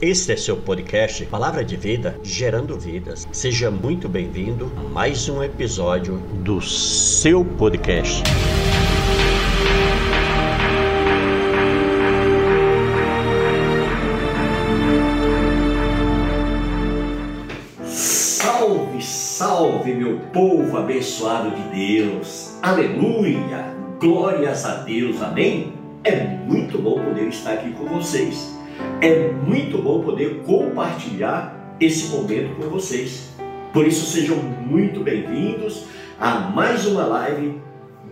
Este é seu podcast Palavra de Vida, gerando vidas. Seja muito bem-vindo a mais um episódio do seu podcast. Salve, salve, meu povo abençoado de Deus. Aleluia! Glórias a Deus, amém? É muito bom poder estar aqui com vocês. É muito bom poder compartilhar esse momento com vocês. Por isso, sejam muito bem-vindos a mais uma live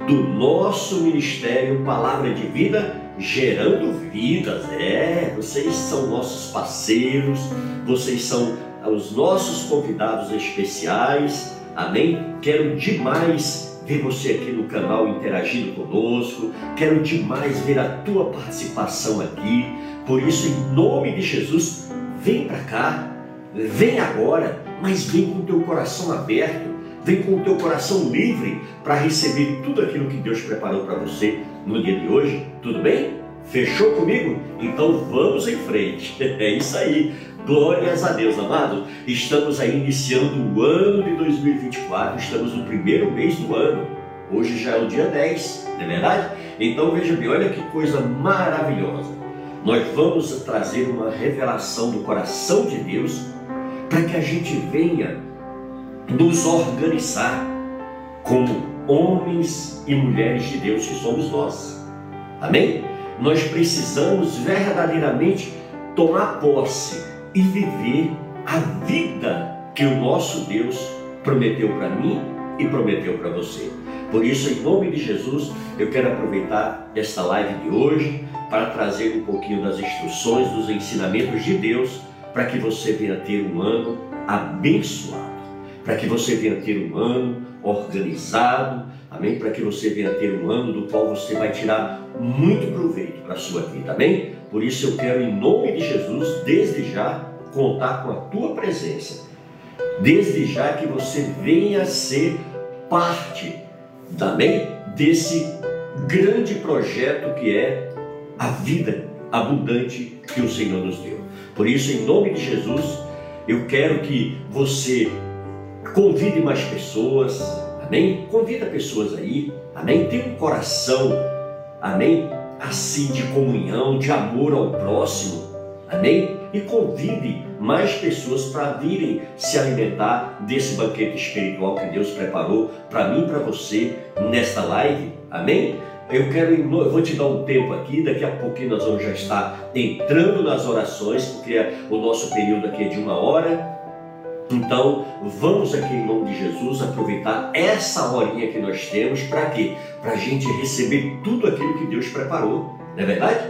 do nosso ministério Palavra de Vida, gerando vidas. É, vocês são nossos parceiros, vocês são os nossos convidados especiais. Amém? Quero demais ver você aqui no canal interagindo conosco. Quero demais ver a tua participação aqui. Por isso, em nome de Jesus, vem para cá, vem agora, mas vem com o teu coração aberto, vem com o teu coração livre para receber tudo aquilo que Deus preparou para você no dia de hoje. Tudo bem? Fechou comigo? Então vamos em frente. É isso aí. Glórias a Deus, amado. Estamos aí iniciando o ano de 2024, estamos no primeiro mês do ano. Hoje já é o dia 10, não é verdade? Então veja bem, olha que coisa maravilhosa nós vamos trazer uma revelação do coração de Deus para que a gente venha nos organizar como homens e mulheres de Deus que somos nós. Amém? Nós precisamos verdadeiramente tomar posse e viver a vida que o nosso Deus prometeu para mim e prometeu para você. Por isso, em nome de Jesus, eu quero aproveitar esta live de hoje para trazer um pouquinho das instruções, dos ensinamentos de Deus, para que você venha ter um ano abençoado, para que você venha ter um ano organizado, amém? Para que você venha ter um ano do qual você vai tirar muito proveito para a sua vida, amém? Por isso eu quero, em nome de Jesus, desde já, contar com a tua presença, desde já que você venha ser parte, amém? Desse grande projeto que é a vida abundante que o Senhor nos deu. Por isso, em nome de Jesus, eu quero que você convide mais pessoas, amém? Convida pessoas aí, amém? Tenha um coração, amém? Assim de comunhão, de amor ao próximo, amém? E convide mais pessoas para virem se alimentar desse banquete espiritual que Deus preparou para mim e para você nesta live, amém? Eu quero, eu vou te dar um tempo aqui, daqui a pouquinho nós vamos já estar entrando nas orações, porque o nosso período aqui é de uma hora. Então, vamos aqui em nome de Jesus aproveitar essa horinha que nós temos para quê? Para a gente receber tudo aquilo que Deus preparou, não é verdade?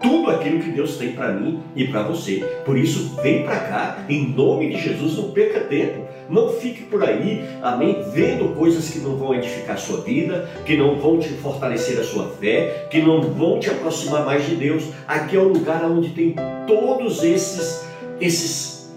Tudo aquilo que Deus tem para mim e para você. Por isso, vem para cá, em nome de Jesus, não perca tempo. Não fique por aí, amém, vendo coisas que não vão edificar a sua vida, que não vão te fortalecer a sua fé, que não vão te aproximar mais de Deus. Aqui é o lugar onde tem todos esses esses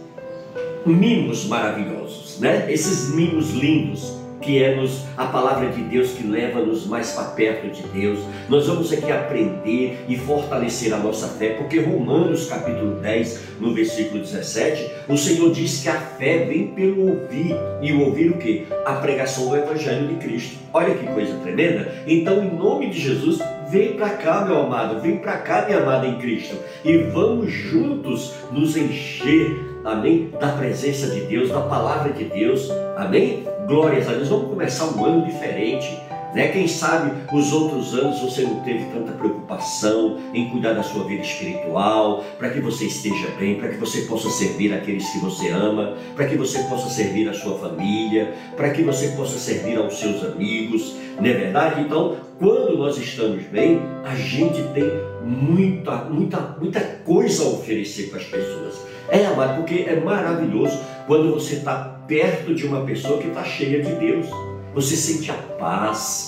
mimos maravilhosos, né? Esses mimos lindos que é nos, a palavra de Deus que leva-nos mais para perto de Deus. Nós vamos aqui aprender e fortalecer a nossa fé, porque Romanos capítulo 10, no versículo 17, o Senhor diz que a fé vem pelo ouvir, e o ouvir o que? A pregação do Evangelho de Cristo. Olha que coisa tremenda. Então, em nome de Jesus, vem para cá, meu amado, vem para cá, minha amada em Cristo, e vamos juntos nos encher amém? Da presença de Deus, da palavra de Deus, amém? Glórias a Deus. Vamos começar um ano diferente. Né? Quem sabe os outros anos você não teve tanta preocupação em cuidar da sua vida espiritual, para que você esteja bem, para que você possa servir aqueles que você ama, para que você possa servir a sua família, para que você possa servir aos seus amigos, não é verdade? Então, quando nós estamos bem, a gente tem muita, muita, muita coisa a oferecer para as pessoas. É, amado, porque é maravilhoso quando você está perto de uma pessoa que está cheia de Deus. Você sente a paz,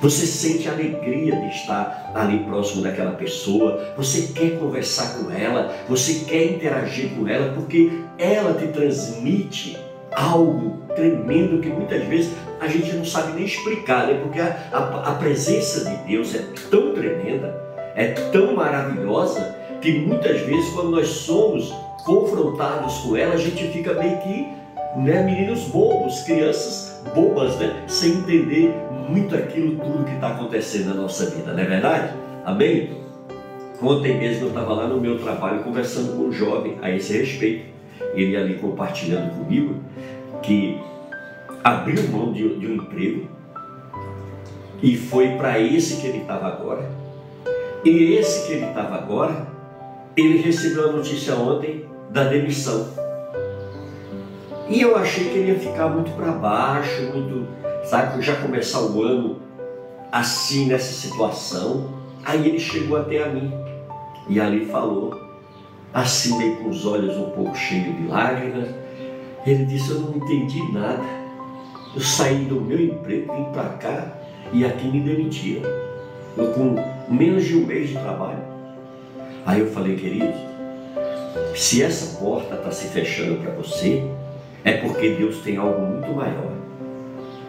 você sente a alegria de estar ali próximo daquela pessoa, você quer conversar com ela, você quer interagir com ela, porque ela te transmite algo tremendo que muitas vezes a gente não sabe nem explicar, né? porque a, a, a presença de Deus é tão tremenda, é tão maravilhosa, que muitas vezes, quando nós somos confrontados com ela, a gente fica meio que né, meninos bobos, crianças bobas, né, sem entender muito aquilo tudo que está acontecendo na nossa vida, não é verdade? Amém? Ontem mesmo eu estava lá no meu trabalho conversando com um jovem a esse respeito, ele ali compartilhando comigo que abriu mão de, de um emprego e foi para esse que ele estava agora. E esse que ele estava agora, ele recebeu a notícia ontem da demissão. E eu achei que ele ia ficar muito para baixo, muito, sabe, já começar o ano assim nessa situação. Aí ele chegou até a mim e ali falou, assim meio com os olhos um pouco cheios de lágrimas. Ele disse: Eu não entendi nada. Eu saí do meu emprego, vim para cá e aqui me demitiram. Eu com menos de um mês de trabalho. Aí eu falei, querido, se essa porta está se fechando para você, é porque Deus tem algo muito maior.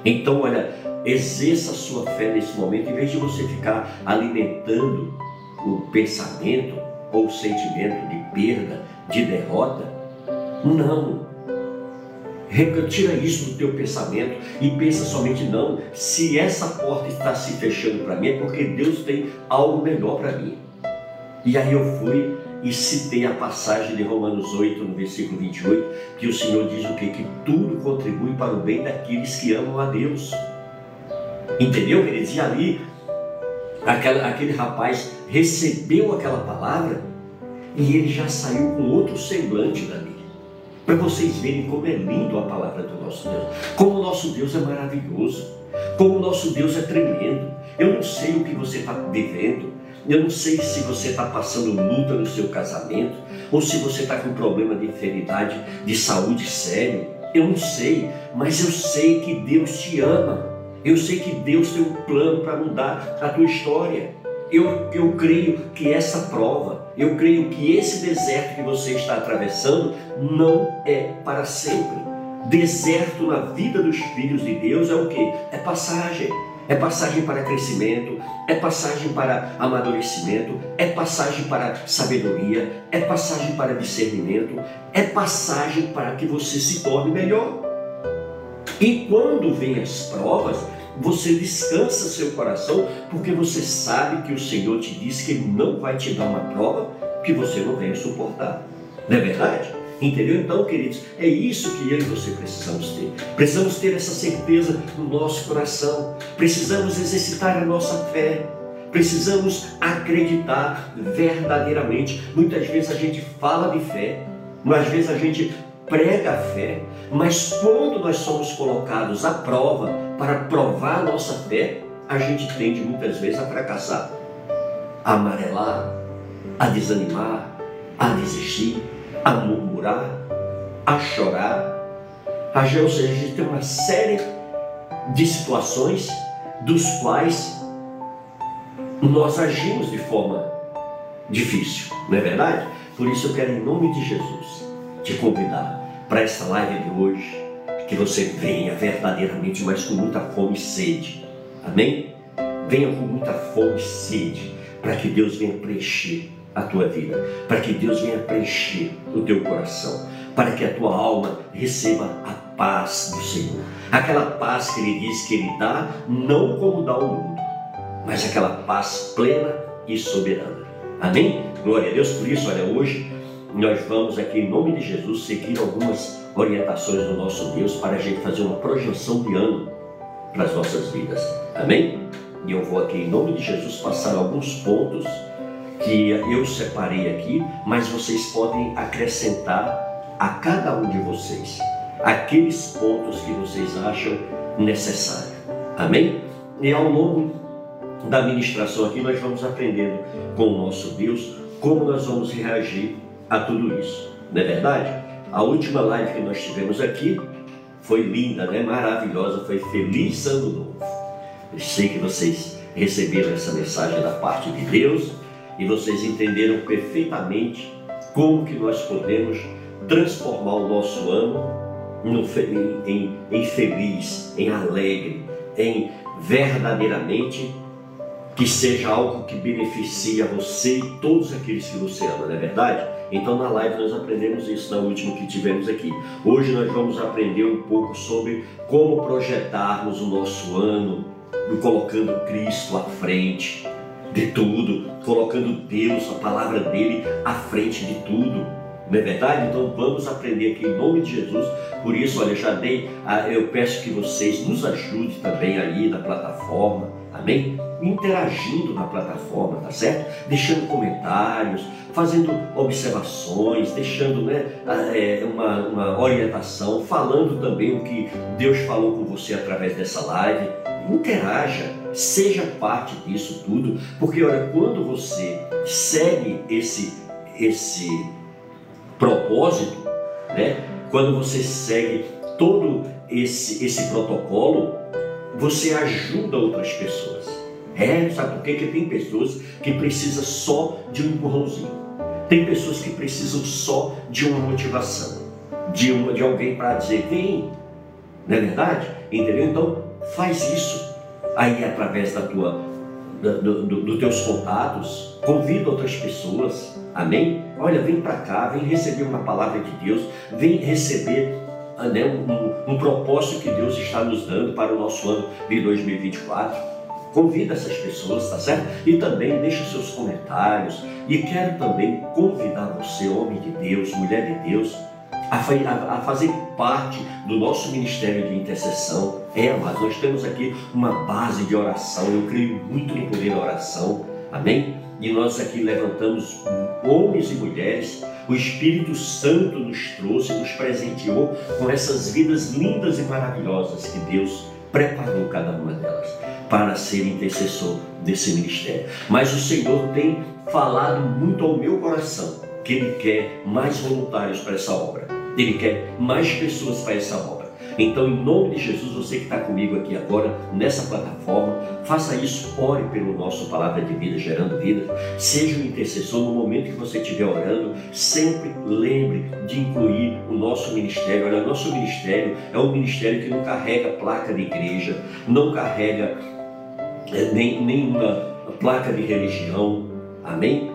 Então, olha, exerça a sua fé nesse momento, em vez de você ficar alimentando o pensamento ou o sentimento de perda, de derrota. Não. Retira isso do teu pensamento e pensa somente não. Se essa porta está se fechando para mim, é porque Deus tem algo melhor para mim. E aí eu fui e citei a passagem de Romanos 8, no versículo 28, que o Senhor diz o quê? Que tudo contribui para o bem daqueles que amam a Deus. Entendeu, queridos? E ali, aquela, aquele rapaz recebeu aquela palavra e ele já saiu com outro semblante dali para vocês verem como é lindo a palavra do nosso Deus, como o nosso Deus é maravilhoso, como o nosso Deus é tremendo. Eu não sei o que você está vivendo, eu não sei se você está passando luta no seu casamento, ou se você está com problema de enfermidade, de saúde sério. Eu não sei, mas eu sei que Deus te ama. Eu sei que Deus tem um plano para mudar a tua história. Eu, eu creio que essa prova, eu creio que esse deserto que você está atravessando não é para sempre. Deserto na vida dos filhos de Deus é o que? É passagem. É passagem para crescimento, é passagem para amadurecimento, é passagem para sabedoria, é passagem para discernimento, é passagem para que você se torne melhor. E quando vem as provas, você descansa seu coração, porque você sabe que o Senhor te disse que Ele não vai te dar uma prova que você não venha suportar. Não é verdade? Entendeu? Então, queridos, é isso que eu e você precisamos ter. Precisamos ter essa certeza no nosso coração. Precisamos exercitar a nossa fé. Precisamos acreditar verdadeiramente. Muitas vezes a gente fala de fé, mas às vezes a gente prega a fé, mas quando nós somos colocados à prova para provar a nossa fé, a gente tende muitas vezes a fracassar, a amarelar, a desanimar, a desistir, a murmurar, a chorar. A gente, ou seja, a gente tem uma série de situações dos quais nós agimos de forma difícil, não é verdade? Por isso eu quero, em nome de Jesus, te convidar para essa live de hoje, que você venha verdadeiramente, mas com muita fome e sede. Amém? Venha com muita fome e sede, para que Deus venha preencher a tua vida, para que Deus venha preencher o teu coração, para que a tua alma receba a paz do Senhor. Aquela paz que Ele diz que Ele dá, não como dá o mundo, mas aquela paz plena e soberana. Amém? Glória a Deus por isso, olha, hoje nós vamos aqui, em nome de Jesus, seguir algumas orientações do nosso Deus para a gente fazer uma projeção de ano para as nossas vidas. Amém? E eu vou aqui, em nome de Jesus, passar alguns pontos que eu separei aqui, mas vocês podem acrescentar a cada um de vocês aqueles pontos que vocês acham necessário. Amém? E ao longo da ministração aqui, nós vamos aprendendo com o nosso Deus como nós vamos reagir a tudo isso. Não é verdade? A última live que nós tivemos aqui foi linda, né? maravilhosa, foi Feliz Ano Novo. Eu sei que vocês receberam essa mensagem da parte de Deus e vocês entenderam perfeitamente como que nós podemos transformar o nosso ano no, em, em, em feliz, em alegre, em verdadeiramente que seja algo que beneficie a você e todos aqueles que você ama, não é verdade? Então na live nós aprendemos isso na última que tivemos aqui. Hoje nós vamos aprender um pouco sobre como projetarmos o nosso ano, colocando Cristo à frente de tudo, colocando Deus, a palavra dele à frente de tudo. Não é verdade? Então vamos aprender aqui em nome de Jesus. Por isso, olha, já dei, eu peço que vocês nos ajudem também aí na plataforma, amém? Interagindo na plataforma, tá certo? Deixando comentários, fazendo observações, deixando né, é, uma, uma orientação, falando também o que Deus falou com você através dessa live. Interaja, seja parte disso tudo, porque olha, quando você segue esse, esse propósito, né? quando você segue todo esse, esse protocolo, você ajuda outras pessoas. É, sabe por quê? Porque tem pessoas que precisam só de um empurrãozinho. Tem pessoas que precisam só de uma motivação, de, uma, de alguém para dizer, vem. Não é verdade? Entendeu? Então, faz isso aí através da tua, do, do, do teus contatos, convida outras pessoas, Amém? Olha, vem para cá, vem receber uma palavra de Deus, vem receber ah, né, um, um propósito que Deus está nos dando para o nosso ano de 2024. Convida essas pessoas, tá certo? E também deixa seus comentários. E quero também convidar você, homem de Deus, mulher de Deus, a, a, a fazer parte do nosso ministério de intercessão. É, mas nós temos aqui uma base de oração. Eu creio muito no poder da oração. Amém? E nós aqui levantamos homens e mulheres. O Espírito Santo nos trouxe, nos presenteou com essas vidas lindas e maravilhosas que Deus preparou cada uma delas para ser intercessor desse ministério. Mas o Senhor tem falado muito ao meu coração que Ele quer mais voluntários para essa obra. Ele quer mais pessoas para essa obra. Então, em nome de Jesus, você que está comigo aqui agora nessa plataforma, faça isso, ore pelo nosso Palavra de Vida, gerando vida. Seja um intercessor no momento que você estiver orando. Sempre lembre de incluir o nosso ministério. Olha, nosso ministério é um ministério que não carrega placa de igreja, não carrega é, nem, nenhuma placa de religião. Amém?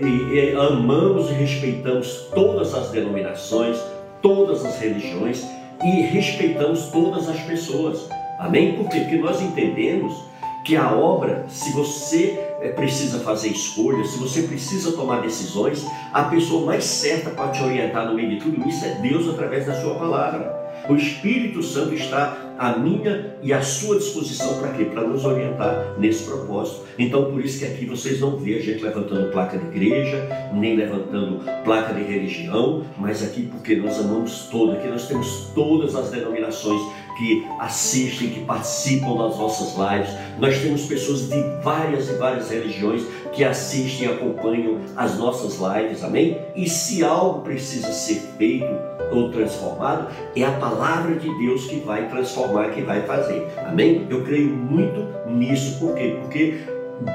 E, amamos e respeitamos todas as denominações, todas as religiões e respeitamos todas as pessoas. Amém? Por quê? Porque nós entendemos que a obra, se você eh, precisa fazer escolhas, se você precisa tomar decisões, a pessoa mais certa para te orientar no meio de tudo isso é Deus através da sua palavra. O Espírito Santo está à minha e à sua disposição para quê? Para nos orientar nesse propósito. Então, por isso que aqui vocês não vê a gente levantando placa de igreja, nem levantando placa de religião, mas aqui porque nós amamos todos, aqui nós temos todas as denominações que assistem, que participam das nossas lives. Nós temos pessoas de várias e várias religiões que assistem e acompanham as nossas lives, amém? E se algo precisa ser feito ou transformado, é a palavra de Deus que vai transformar, que vai fazer, amém? Eu creio muito nisso, por quê? Porque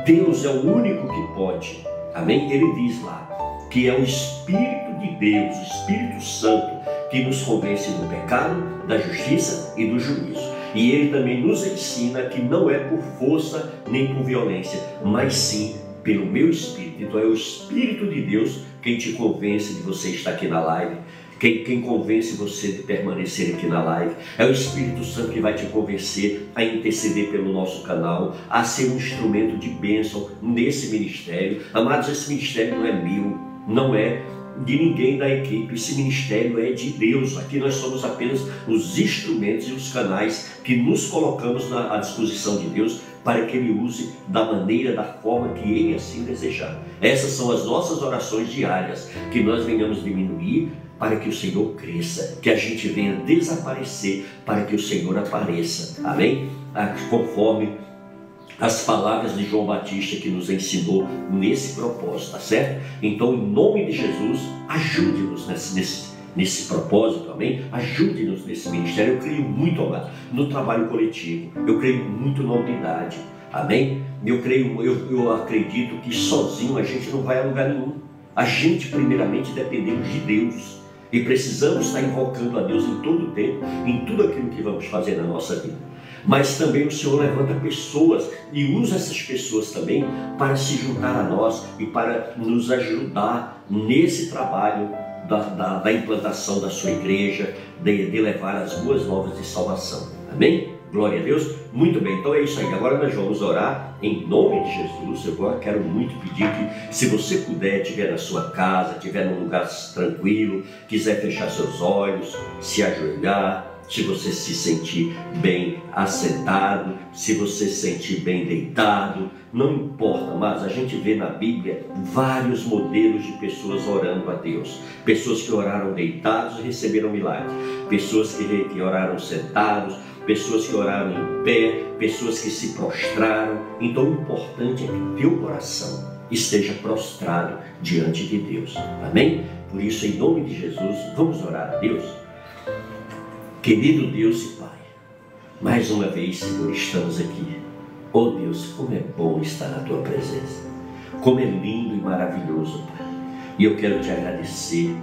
Deus é o único que pode, amém? Ele diz lá que é o Espírito de Deus, o Espírito Santo, que nos convence do pecado, da justiça e do juízo. E ele também nos ensina que não é por força nem por violência, mas sim pelo meu espírito. Então é o Espírito de Deus quem te convence de você estar aqui na live, quem, quem, convence você de permanecer aqui na live. É o Espírito Santo que vai te convencer a interceder pelo nosso canal, a ser um instrumento de bênção nesse ministério. Amados, esse ministério não é meu, não é de ninguém da equipe. Esse ministério é de Deus. Aqui nós somos apenas os instrumentos e os canais que nos colocamos à disposição de Deus para que Ele use da maneira, da forma que Ele assim desejar. Essas são as nossas orações diárias, que nós venhamos diminuir para que o Senhor cresça, que a gente venha desaparecer para que o Senhor apareça. Amém? Ah, conforme as palavras de João Batista que nos ensinou nesse propósito, tá certo? Então, em nome de Jesus, ajude-nos nesse, nesse, nesse propósito, amém? Ajude-nos nesse ministério. Eu creio muito, amado, no trabalho coletivo, eu creio muito na unidade, amém? Eu creio, eu, eu acredito que sozinho a gente não vai a lugar nenhum. A gente, primeiramente, dependemos de Deus e precisamos estar invocando a Deus em todo o tempo, em tudo aquilo que vamos fazer na nossa vida. Mas também o Senhor levanta pessoas e usa essas pessoas também para se juntar a nós e para nos ajudar nesse trabalho da, da, da implantação da sua igreja, de, de levar as boas novas de salvação. Amém? Glória a Deus. Muito bem, então é isso aí. Agora nós vamos orar em nome de Jesus. Eu quero muito pedir que, se você puder, estiver na sua casa, estiver num lugar tranquilo, quiser fechar seus olhos, se ajoelhar, se você se sentir bem assentado, se você se sentir bem deitado, não importa, mas a gente vê na Bíblia vários modelos de pessoas orando a Deus. Pessoas que oraram deitados e receberam milagres, pessoas que, oraram sentados, pessoas que oraram em pé, pessoas que se prostraram. Então o importante é que teu coração esteja prostrado diante de Deus. Amém? Por isso, em nome de Jesus, vamos orar a Deus. Querido Deus e Pai, mais uma vez, Senhor, estamos aqui. Oh Deus, como é bom estar na tua presença. Como é lindo e maravilhoso, Pai. E eu quero te agradecer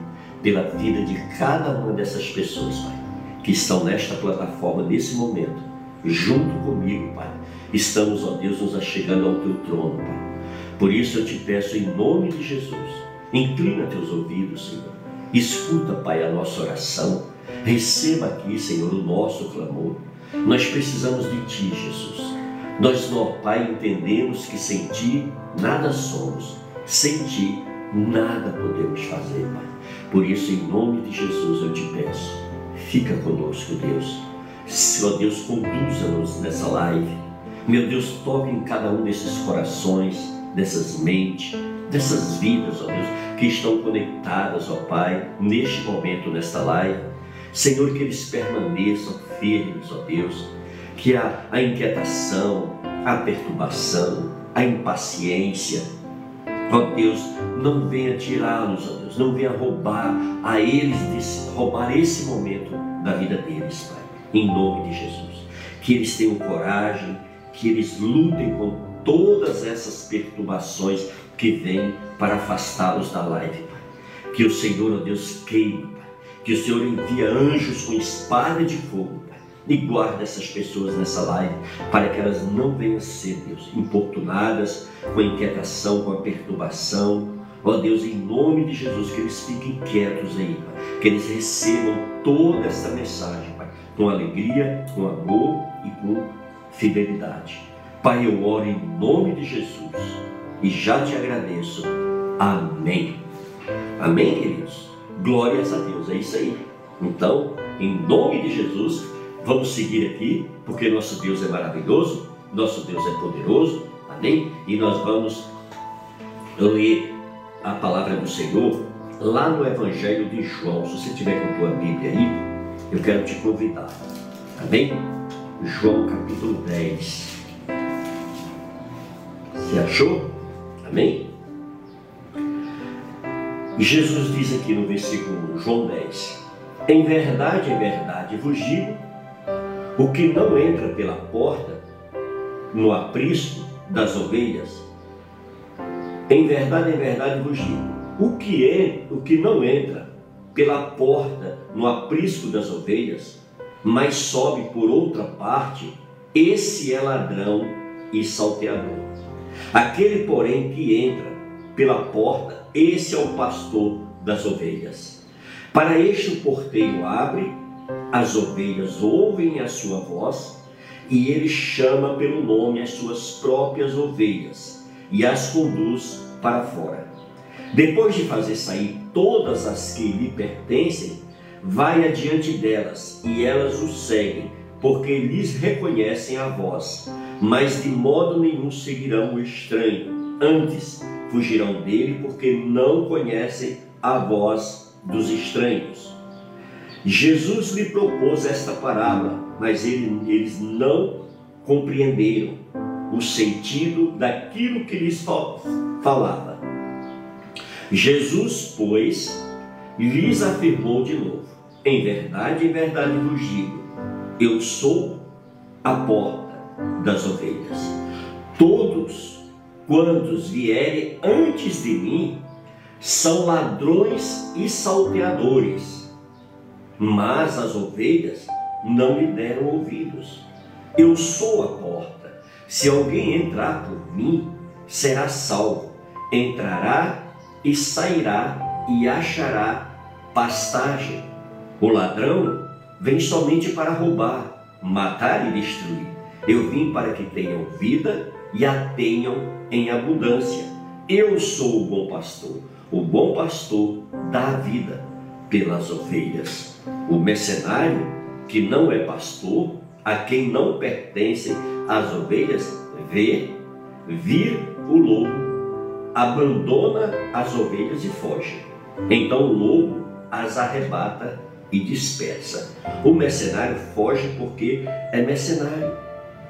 pela vida de cada uma dessas pessoas, Pai, que estão nesta plataforma nesse momento, junto comigo, Pai. Estamos, ó Deus, nos achegando ao teu trono, Pai. Por isso eu te peço em nome de Jesus, inclina teus ouvidos, Senhor. Escuta, Pai, a nossa oração Receba aqui, Senhor, o nosso clamor. Nós precisamos de Ti, Jesus. Nós, ó Pai, entendemos que sem Ti nada somos, sem Ti nada podemos fazer, Pai. Por isso, em nome de Jesus, eu te peço, fica conosco, Deus. Ó Deus, conduza-nos nessa live. Meu Deus, toque em cada um desses corações, dessas mentes, dessas vidas, ó Deus, que estão conectadas, ó Pai, neste momento, nesta live. Senhor, que eles permaneçam firmes, ó Deus, que a, a inquietação, a perturbação, a impaciência, ó Deus, não venha tirá-los, ó Deus, não venha roubar a eles, desse, roubar esse momento da vida deles, Pai, em nome de Jesus. Que eles tenham coragem, que eles lutem com todas essas perturbações que vêm para afastá-los da live, Pai. Que o Senhor, ó Deus, queime, que o Senhor envia anjos com espada de fogo e guarda essas pessoas nessa live para que elas não venham ser, Deus, importunadas com a inquietação, com a perturbação. Ó Deus, em nome de Jesus, que eles fiquem quietos aí, Pai, que eles recebam toda essa mensagem, Pai, com alegria, com amor e com fidelidade. Pai, eu oro em nome de Jesus e já te agradeço. Amém. Amém, queridos? Glórias a Deus, é isso aí. Então, em nome de Jesus, vamos seguir aqui, porque nosso Deus é maravilhoso, nosso Deus é poderoso, amém? E nós vamos ler a palavra do Senhor lá no Evangelho de João. Se você tiver com a tua Bíblia aí, eu quero te convidar, amém? João capítulo 10. Você achou? Amém? Jesus diz aqui no versículo João 10: Em verdade, em verdade vos digo, o que não entra pela porta no aprisco das ovelhas, em verdade, em verdade vos digo, o que é, o que não entra pela porta no aprisco das ovelhas, mas sobe por outra parte, esse é ladrão e salteador. Aquele, porém, que entra pela porta esse é o pastor das ovelhas. Para este o porteiro abre, as ovelhas ouvem a sua voz, e ele chama pelo nome as suas próprias ovelhas e as conduz para fora. Depois de fazer sair todas as que lhe pertencem, vai adiante delas e elas o seguem, porque lhes reconhecem a voz, mas de modo nenhum seguirão o estranho. Antes, fugirão dele porque não conhecem a voz dos estranhos. Jesus lhe propôs esta parábola, mas ele, eles não compreenderam o sentido daquilo que lhes falava. Jesus, pois, lhes afirmou de novo: Em verdade, em verdade vos digo, eu sou a porta das ovelhas. Todos quantos vierem antes de mim são ladrões e salteadores, mas as ovelhas não lhe deram ouvidos. Eu sou a porta. Se alguém entrar por mim, será salvo. Entrará e sairá e achará pastagem. O ladrão vem somente para roubar, matar e destruir. Eu vim para que tenham vida e a tenham em abundância. Eu sou o bom pastor. O bom pastor dá a vida pelas ovelhas. O mercenário, que não é pastor, a quem não pertencem as ovelhas, vê vir o lobo, abandona as ovelhas e foge. Então o lobo as arrebata e dispersa. O mercenário foge porque é mercenário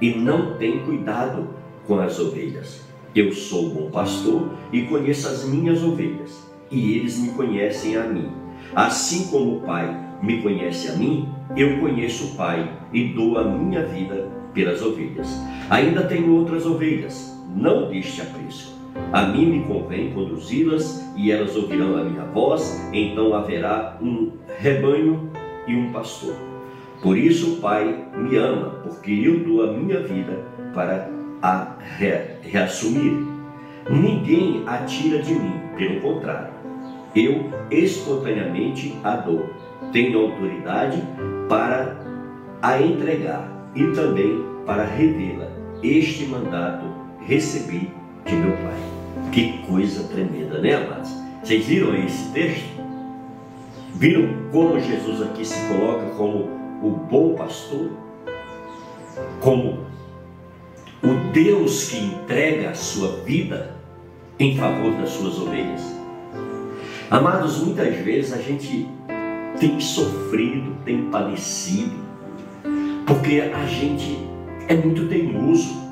e não tem cuidado com as ovelhas. Eu sou bom pastor e conheço as minhas ovelhas, e eles me conhecem a mim. Assim como o Pai me conhece a mim, eu conheço o Pai e dou a minha vida pelas ovelhas. Ainda tenho outras ovelhas, não deste apreço. A mim me convém conduzi-las e elas ouvirão a minha voz, então haverá um rebanho e um pastor. Por isso o Pai me ama, porque eu dou a minha vida para a re reassumir. Ninguém a tira de mim, pelo contrário, eu espontaneamente a dou. Tenho autoridade para a entregar e também para revê-la. Este mandato recebi de meu Pai. Que coisa tremenda, né, amados? Vocês viram esse texto? Viram como Jesus aqui se coloca como o bom pastor? Como o Deus que entrega a sua vida em favor das suas ovelhas? Amados, muitas vezes a gente tem sofrido, tem padecido, porque a gente é muito teimoso.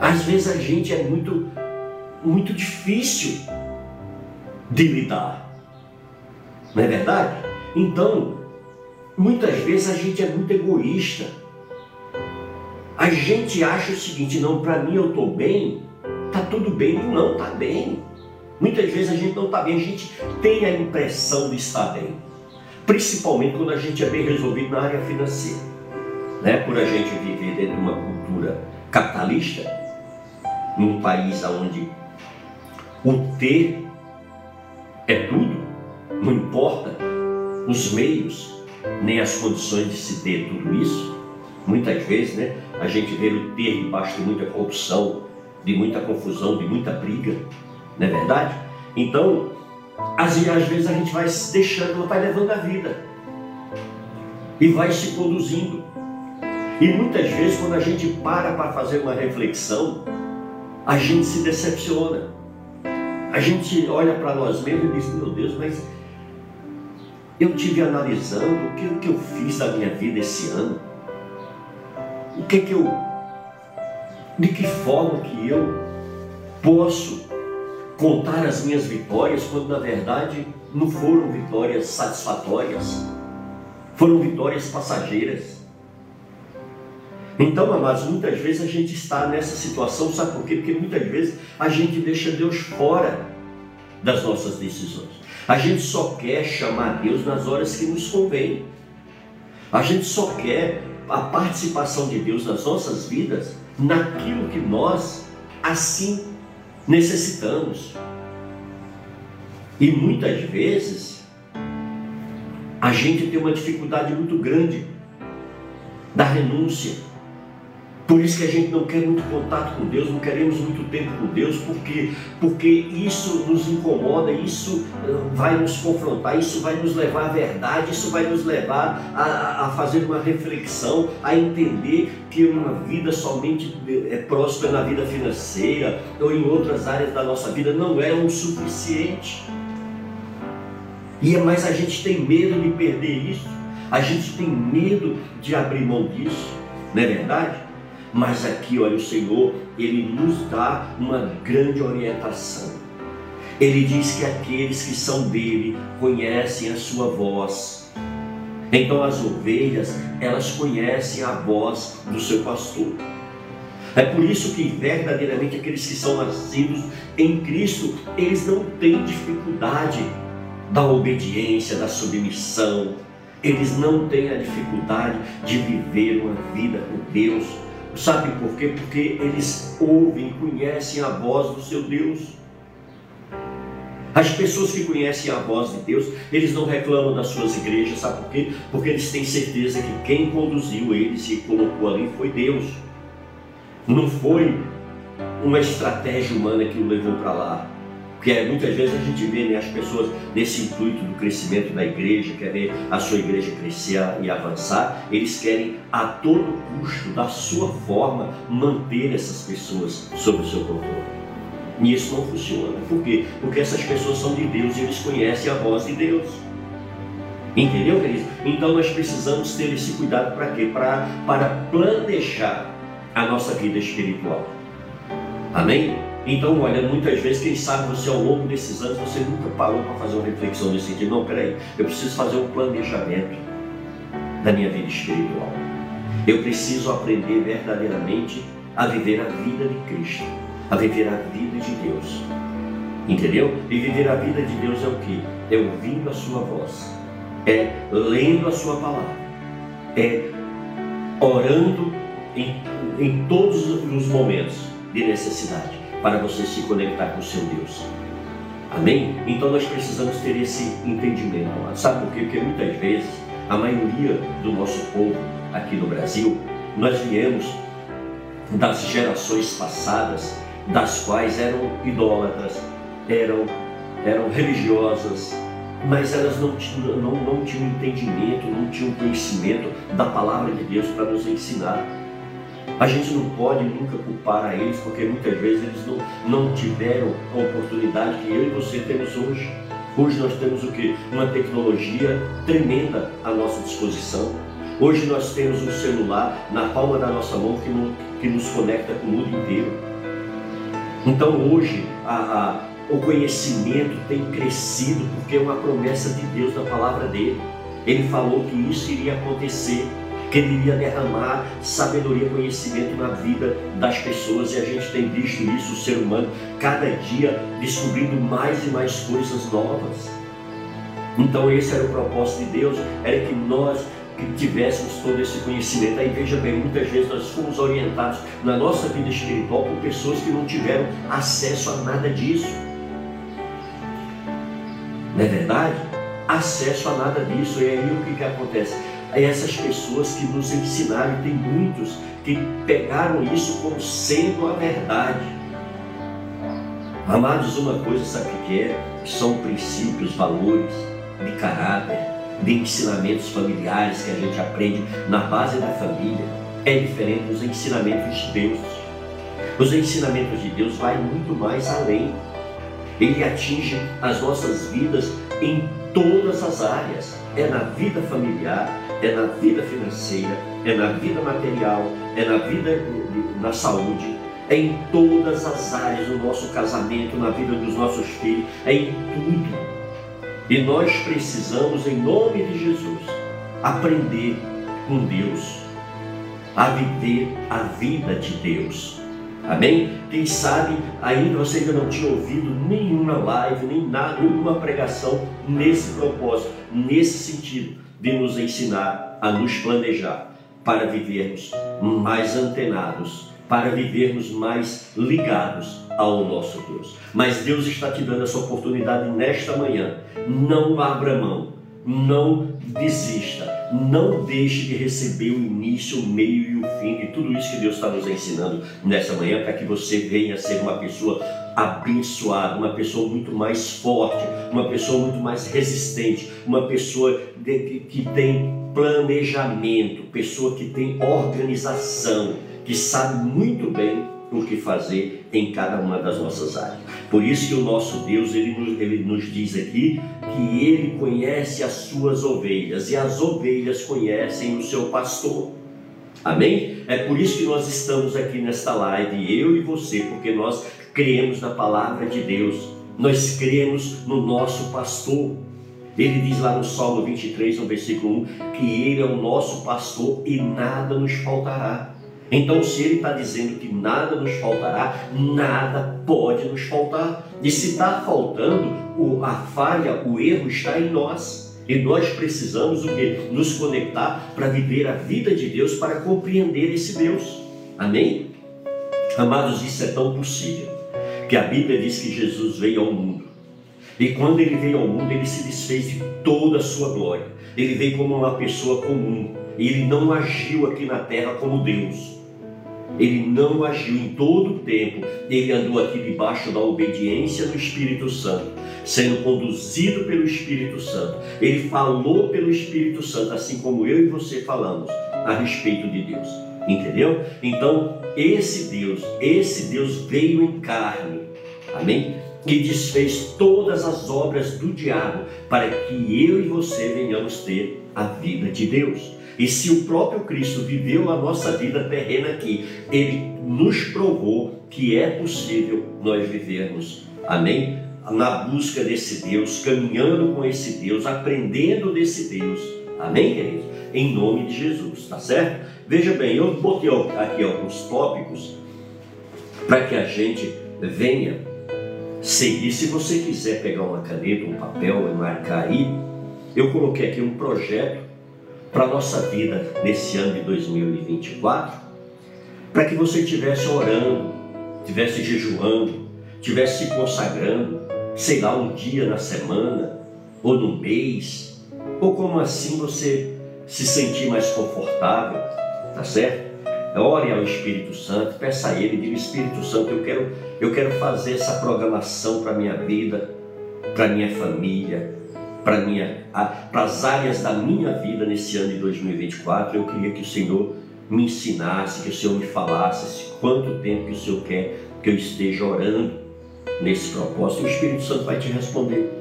Às vezes a gente é muito, muito difícil de lidar. Não é verdade? Então, muitas vezes a gente é muito egoísta. A gente acha o seguinte, não, para mim eu estou bem, tá tudo bem. Não, tá bem. Muitas vezes a gente não está bem, a gente tem a impressão de estar bem. Principalmente quando a gente é bem resolvido na área financeira. Né? Por a gente viver dentro de uma cultura capitalista, num país onde o ter é tudo, não importa os meios, nem as condições de se ter tudo isso. Muitas vezes né, a gente vê o ter debaixo de muita corrupção, de muita confusão, de muita briga. Não é verdade? Então, às, vezes a gente vai se deixando, vai levando a vida e vai se conduzindo. E muitas vezes, quando a gente para para fazer uma reflexão, a gente se decepciona. A gente olha para nós mesmos e diz: Meu Deus, mas eu tive analisando o que, que eu fiz da minha vida esse ano, o que que eu, de que forma que eu posso contar as minhas vitórias, quando na verdade não foram vitórias satisfatórias, foram vitórias passageiras. Então, amados, muitas vezes a gente está nessa situação, sabe por quê? Porque muitas vezes a gente deixa Deus fora das nossas decisões. A gente só quer chamar Deus nas horas que nos convém. A gente só quer a participação de Deus nas nossas vidas naquilo que nós assim necessitamos. E muitas vezes a gente tem uma dificuldade muito grande da renúncia. Por isso que a gente não quer muito contato com Deus, não queremos muito tempo com Deus, porque, porque isso nos incomoda, isso eh, vai nos confrontar, isso vai nos levar à verdade, isso vai nos levar a, a fazer uma reflexão, a entender que uma vida somente é próspera na vida financeira ou em outras áreas da nossa vida não é o suficiente. E é mais a gente tem medo de perder isso, a gente tem medo de abrir mão disso, não é verdade? Mas aqui, olha, o Senhor, ele nos dá uma grande orientação. Ele diz que aqueles que são dele conhecem a sua voz. Então as ovelhas, elas conhecem a voz do seu pastor. É por isso que verdadeiramente aqueles que são nascidos em Cristo, eles não têm dificuldade da obediência, da submissão, Eles não têm a dificuldade de viver uma vida com Deus. Sabe por quê? Porque eles ouvem, conhecem a voz do seu Deus. As pessoas que conhecem a voz de Deus, eles não reclamam das suas igrejas, sabe por quê? Porque eles têm certeza que quem conduziu eles e colocou ali foi Deus. Não foi uma estratégia humana que o levou para lá. Porque é, muitas vezes a gente vê né, as pessoas nesse intuito do crescimento da igreja, quer ver a sua igreja crescer e avançar, eles querem a todo custo, da sua forma, manter essas pessoas sob o seu controle. E isso não funciona. Por quê? Porque essas pessoas são de Deus e eles conhecem a voz de Deus. Entendeu, queridos? Então nós precisamos ter esse cuidado para quê? Pra, para planejar a nossa vida espiritual. Amém? Então, olha, muitas vezes, quem sabe você ao longo desses anos, você nunca parou para fazer uma reflexão nesse sentido. Não, peraí, eu preciso fazer um planejamento da minha vida espiritual. Eu preciso aprender verdadeiramente a viver a vida de Cristo a viver a vida de Deus. Entendeu? E viver a vida de Deus é o que? É ouvindo a sua voz, é lendo a sua palavra, é orando em, em todos os momentos de necessidade para você se conectar com o seu Deus. Amém? Então nós precisamos ter esse entendimento. Sabe por quê? Porque muitas vezes a maioria do nosso povo aqui no Brasil, nós viemos das gerações passadas das quais eram idólatras, eram, eram religiosas, mas elas não não, não tinham entendimento, não tinham conhecimento da palavra de Deus para nos ensinar. A gente não pode nunca culpar a eles, porque muitas vezes eles não, não tiveram a oportunidade que eu e você temos hoje. Hoje nós temos o que? Uma tecnologia tremenda à nossa disposição. Hoje nós temos um celular na palma da nossa mão que, que nos conecta com o mundo inteiro. Então hoje a, a, o conhecimento tem crescido porque é uma promessa de Deus da palavra dele. Ele falou que isso iria acontecer, que ele iria derramar sabedoria conhecimento na vida das pessoas e a gente tem visto isso, o ser humano, cada dia descobrindo mais e mais coisas novas. Então esse era o propósito de Deus, era que nós que tivéssemos todo esse conhecimento. Aí veja bem, muitas vezes nós fomos orientados na nossa vida espiritual por pessoas que não tiveram acesso a nada disso. Não é verdade? Acesso a nada disso. E aí o que, que acontece? Essas pessoas que nos ensinaram, tem muitos que pegaram isso como sendo a verdade. Amados, uma coisa, sabe o que é? São princípios, valores de caráter de ensinamentos familiares que a gente aprende na base da família é diferente dos ensinamentos de Deus. Os ensinamentos de Deus vai muito mais além. Ele atinge as nossas vidas em todas as áreas. É na vida familiar, é na vida financeira, é na vida material, é na vida na saúde, é em todas as áreas do nosso casamento, na vida dos nossos filhos, é em tudo. E nós precisamos, em nome de Jesus, aprender com Deus, a viver a vida de Deus. Amém? Quem sabe ainda você ainda não tinha ouvido nenhuma live, nem nada, nenhuma pregação nesse propósito, nesse sentido, de nos ensinar a nos planejar para vivermos mais antenados, para vivermos mais ligados ao nosso Deus. Mas Deus está te dando essa oportunidade nesta manhã. Não abra mão, não desista, não deixe de receber o início, o meio e o fim de tudo isso que Deus está nos ensinando nessa manhã, para que você venha ser uma pessoa abençoada, uma pessoa muito mais forte, uma pessoa muito mais resistente, uma pessoa de, que tem planejamento, pessoa que tem organização, que sabe muito bem o que fazer em cada uma das nossas áreas. Por isso que o nosso Deus, ele nos, ele nos diz aqui que ele conhece as suas ovelhas e as ovelhas conhecem o seu pastor. Amém? É por isso que nós estamos aqui nesta live, eu e você, porque nós cremos na palavra de Deus, nós cremos no nosso pastor. Ele diz lá no Salmo 23, no versículo 1, que ele é o nosso pastor e nada nos faltará. Então, se ele está dizendo que nada nos faltará, nada pode nos faltar. E se está faltando, a falha, o erro está em nós. E nós precisamos o quê? Nos conectar para viver a vida de Deus, para compreender esse Deus. Amém? Amados, isso é tão possível que a Bíblia diz que Jesus veio ao mundo. E quando ele veio ao mundo, ele se desfez de toda a sua glória. Ele veio como uma pessoa comum. Ele não agiu aqui na terra como Deus. Ele não agiu em todo o tempo, ele andou aqui debaixo da obediência do Espírito Santo, sendo conduzido pelo Espírito Santo. Ele falou pelo Espírito Santo, assim como eu e você falamos a respeito de Deus. Entendeu? Então, esse Deus, esse Deus veio em carne. Amém? Que desfez todas as obras do diabo para que eu e você venhamos ter a vida de Deus. E se o próprio Cristo viveu a nossa vida terrena aqui, ele nos provou que é possível nós vivermos. Amém? Na busca desse Deus, caminhando com esse Deus, aprendendo desse Deus. Amém, queridos? Em nome de Jesus, tá certo? Veja bem, eu botei aqui alguns tópicos para que a gente venha seguir. Se você quiser pegar uma caneta, um papel e marcar aí, eu coloquei aqui um projeto para a nossa vida nesse ano de 2024, para que você estivesse orando, estivesse jejuando, estivesse se consagrando, sei lá, um dia na semana, ou no mês, ou como assim você se sentir mais confortável, tá certo? Ore ao Espírito Santo, peça a Ele, diga Espírito Santo, eu quero, eu quero fazer essa programação para a minha vida, para a minha família, para minha, para as áreas da minha vida nesse ano de 2024. Eu queria que o Senhor me ensinasse, que o Senhor me falasse quanto tempo que o Senhor quer que eu esteja orando nesse propósito. O Espírito Santo vai te responder.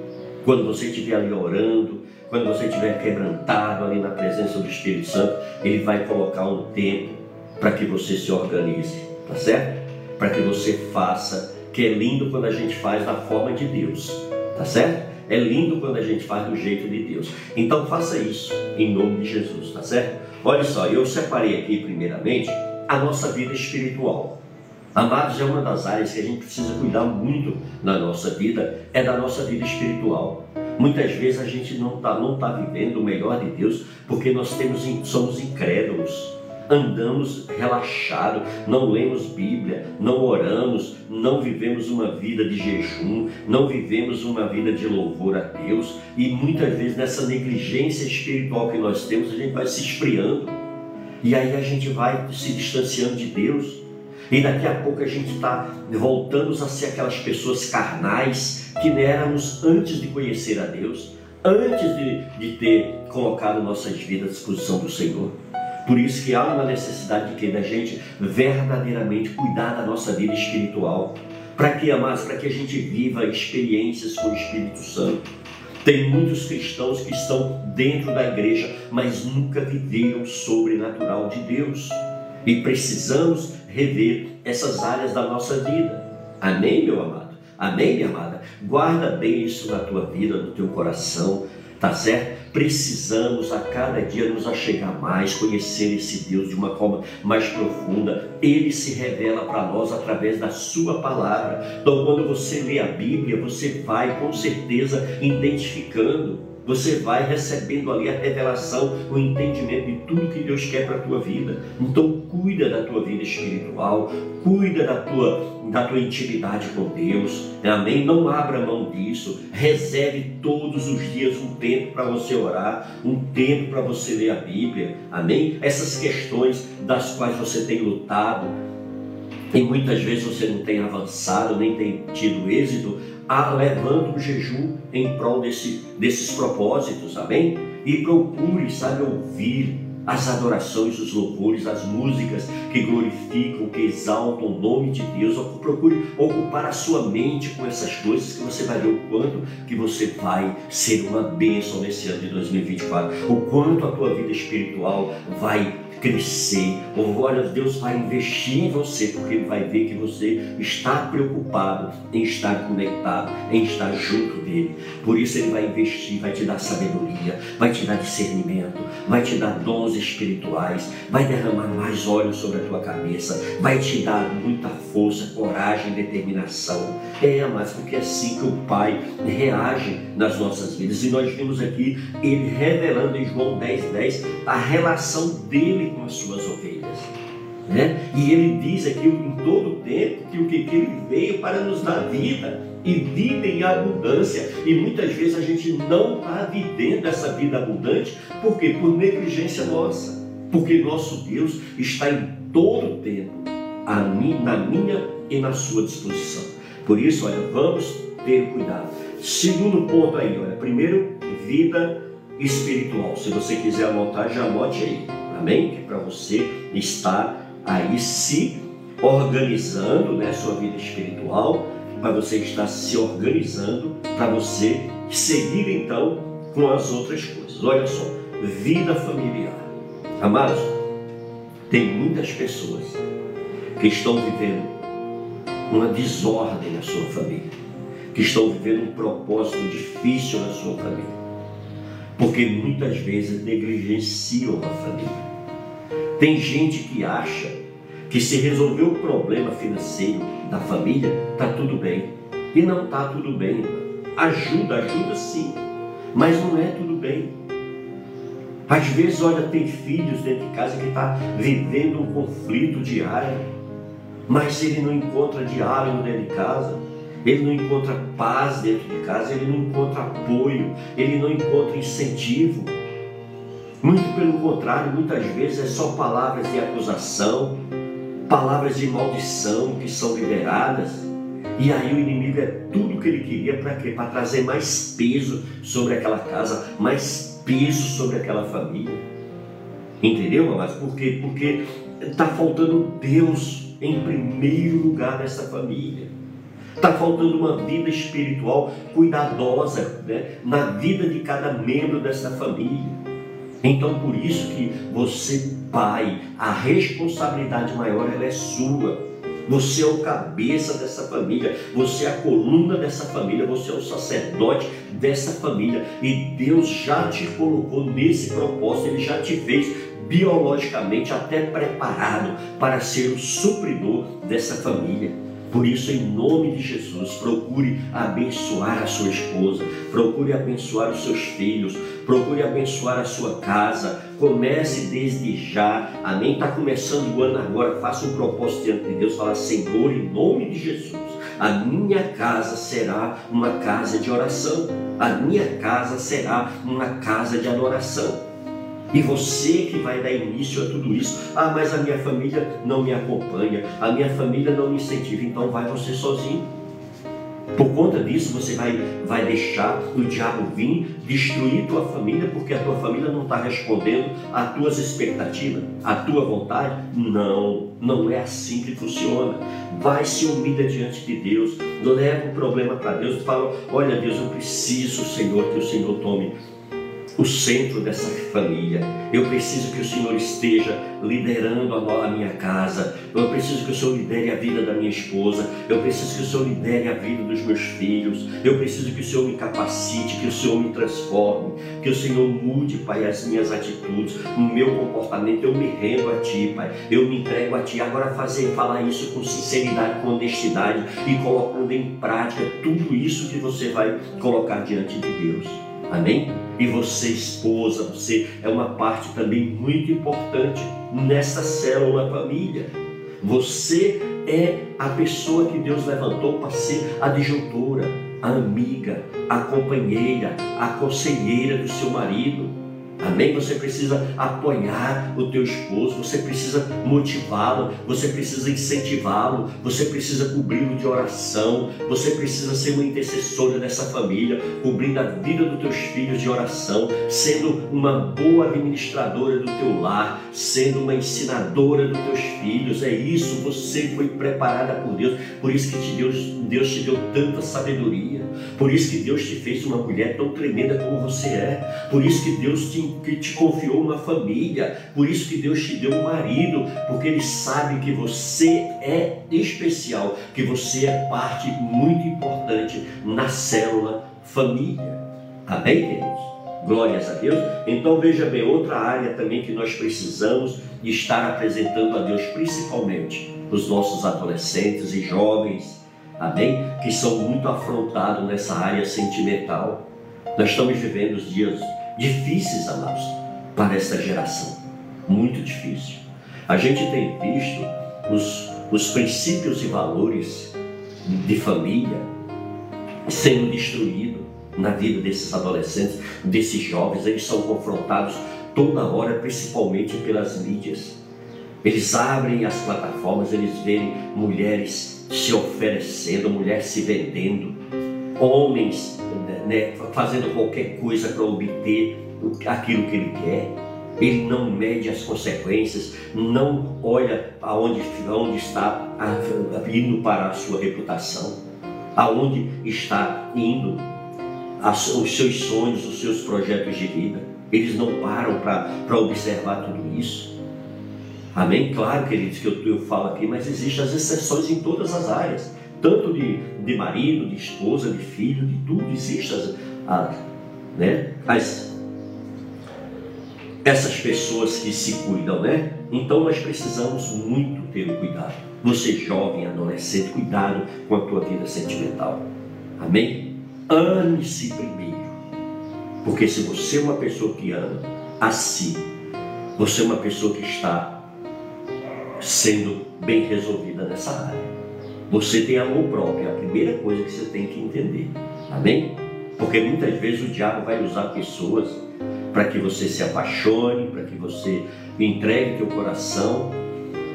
Quando você estiver ali orando, quando você estiver quebrantado ali na presença do Espírito Santo, ele vai colocar um tempo para que você se organize, tá certo? Para que você faça, que é lindo quando a gente faz da forma de Deus, tá certo? É lindo quando a gente faz do jeito de Deus. Então faça isso em nome de Jesus, tá certo? Olha só, eu separei aqui primeiramente a nossa vida espiritual. Amados, é uma das áreas que a gente precisa cuidar muito na nossa vida, é da nossa vida espiritual. Muitas vezes a gente não está não tá vivendo o melhor de Deus porque nós temos, somos incrédulos. Andamos relaxados, não lemos Bíblia, não oramos, não vivemos uma vida de jejum, não vivemos uma vida de louvor a Deus. E muitas vezes nessa negligência espiritual que nós temos, a gente vai se esfriando. E aí a gente vai se distanciando de Deus. E daqui a pouco a gente está voltando a ser aquelas pessoas carnais que éramos antes de conhecer a Deus, antes de, de ter colocado nossas vidas à disposição do Senhor. Por isso que há uma necessidade de que da gente verdadeiramente cuidar da nossa vida espiritual. Para que, amados? Para que a gente viva experiências com o Espírito Santo. Tem muitos cristãos que estão dentro da igreja, mas nunca viveram o sobrenatural de Deus. E precisamos rever essas áreas da nossa vida. Amém, meu amado? Amém, minha amada? Guarda bem isso na tua vida, no teu coração tá certo? Precisamos a cada dia nos achegar mais, conhecer esse Deus de uma forma mais profunda. Ele se revela para nós através da Sua palavra. Então, quando você lê a Bíblia, você vai com certeza identificando você vai recebendo ali a revelação, o entendimento de tudo que Deus quer para a tua vida. Então cuida da tua vida espiritual, cuida da tua, da tua intimidade com Deus. Amém? Não abra mão disso. Reserve todos os dias um tempo para você orar, um tempo para você ler a Bíblia. Amém? Essas questões das quais você tem lutado, e muitas vezes você não tem avançado, nem tem tido êxito, a, levando o jejum em prol desse, desses propósitos, amém? E procure, sabe, ouvir as adorações, os louvores, as músicas que glorificam, que exaltam o nome de Deus. Procure ocupar a sua mente com essas coisas que você vai ver o quanto que você vai ser uma bênção nesse ano de 2024. O quanto a tua vida espiritual vai crescer. Olha, Deus vai investir em você, porque Ele vai ver que você está preocupado em estar conectado, em estar junto dele. Por isso Ele vai investir, vai te dar sabedoria, vai te dar discernimento, vai te dar dons espirituais, vai derramar mais óleo sobre a tua cabeça, vai te dar muita força, coragem, determinação. É, mas porque é assim que o Pai reage nas nossas vidas. E nós vimos aqui Ele revelando em João 10, 10 a relação dele com as suas ovelhas. Né? E ele diz aqui em todo o tempo que o que, que ele veio para nos dar vida e vida em abundância. E muitas vezes a gente não está vivendo essa vida abundante, por quê? Por negligência nossa. Porque nosso Deus está em todo o tempo mim, na minha e na sua disposição. Por isso, olha, vamos ter cuidado. Segundo ponto aí, olha, primeiro, vida espiritual. Se você quiser anotar, já anote aí. Amém? É para você estar aí se organizando, né, sua vida espiritual, para você estar se organizando, para você seguir então com as outras coisas. Olha só, vida familiar. Amados, tem muitas pessoas que estão vivendo uma desordem na sua família, que estão vivendo um propósito difícil na sua família porque muitas vezes negligenciam a família. Tem gente que acha que se resolver o problema financeiro da família, está tudo bem. E não está tudo bem. Ajuda, ajuda sim, mas não é tudo bem. Às vezes, olha, tem filhos dentro de casa que está vivendo um conflito diário, mas ele não encontra diálogo dentro de casa, ele não encontra paz dentro de casa, ele não encontra apoio, ele não encontra incentivo. Muito pelo contrário, muitas vezes é só palavras de acusação, palavras de maldição que são liberadas. E aí o inimigo é tudo que ele queria para quê? Para trazer mais peso sobre aquela casa, mais peso sobre aquela família. Entendeu, mas por quê? Porque está faltando Deus em primeiro lugar nessa família. Está faltando uma vida espiritual cuidadosa né, na vida de cada membro dessa família. Então, por isso que você, pai, a responsabilidade maior é sua. Você é o cabeça dessa família, você é a coluna dessa família, você é o sacerdote dessa família. E Deus já te colocou nesse propósito, Ele já te fez biologicamente até preparado para ser o supridor dessa família. Por isso, em nome de Jesus, procure abençoar a sua esposa, procure abençoar os seus filhos, procure abençoar a sua casa. Comece desde já, amém? Está começando o ano agora, faça um propósito diante de Deus, fala, Senhor, em nome de Jesus, a minha casa será uma casa de oração, a minha casa será uma casa de adoração. E você que vai dar início a tudo isso. Ah, mas a minha família não me acompanha, a minha família não me incentiva, então vai você sozinho. Por conta disso, você vai, vai deixar o diabo vir destruir tua família, porque a tua família não está respondendo às tuas expectativas, à tua vontade? Não, não é assim que funciona. Vai se humilha diante de Deus, leva o problema para Deus e fala: Olha, Deus, eu preciso, Senhor, que o Senhor tome o centro dessa família. Eu preciso que o Senhor esteja liderando a minha casa. Eu preciso que o Senhor lidere a vida da minha esposa. Eu preciso que o Senhor lidere a vida dos meus filhos. Eu preciso que o Senhor me capacite, que o Senhor me transforme, que o Senhor mude, Pai, as minhas atitudes, o meu comportamento. Eu me rendo a Ti, Pai. Eu me entrego a Ti. Agora fazer, falar isso com sinceridade, com honestidade e colocando em prática tudo isso que você vai colocar diante de Deus. Amém? E você, esposa, você é uma parte também muito importante nessa célula família. Você é a pessoa que Deus levantou para ser a disjuntora, a amiga, a companheira, a conselheira do seu marido. Amém? Você precisa apoiar o teu esposo, você precisa motivá-lo, você precisa incentivá-lo, você precisa cobri-lo de oração, você precisa ser uma intercessora dessa família, cobrindo a vida dos teus filhos de oração, sendo uma boa administradora do teu lar, sendo uma ensinadora dos teus filhos. É isso, você foi preparada por Deus, por isso que Deus, Deus te deu tanta sabedoria, por isso que Deus te fez uma mulher tão tremenda como você é, por isso que Deus te que te confiou uma família, por isso que Deus te deu um marido, porque Ele sabe que você é especial, que você é parte muito importante na célula família. Amém, queridos? Glórias a Deus. Então veja bem, outra área também que nós precisamos estar apresentando a Deus, principalmente os nossos adolescentes e jovens, amém? Que são muito afrontados nessa área sentimental. Nós estamos vivendo os dias difíceis, amados, para essa geração. Muito difícil. A gente tem visto os, os princípios e valores de família sendo destruídos na vida desses adolescentes, desses jovens. Eles são confrontados toda hora, principalmente pelas mídias. Eles abrem as plataformas, eles veem mulheres se oferecendo, mulheres se vendendo, homens né, fazendo qualquer coisa para obter aquilo que ele quer. Ele não mede as consequências, não olha aonde, aonde está indo para a sua reputação, aonde está indo os seus sonhos, os seus projetos de vida. Eles não param para observar tudo isso. Amém? Claro, queridos, que eu, eu falo aqui, mas existem as exceções em todas as áreas tanto de, de marido, de esposa, de filho, de tudo, existe as, né? as, essas pessoas que se cuidam, né? Então nós precisamos muito ter o cuidado. Você jovem, adolescente, cuidado com a tua vida sentimental. Amém? Ame-se primeiro. Porque se você é uma pessoa que ama a si, você é uma pessoa que está sendo bem resolvida nessa área. Você tem amor próprio, é a primeira coisa que você tem que entender. Amém? Porque muitas vezes o diabo vai usar pessoas para que você se apaixone, para que você entregue teu coração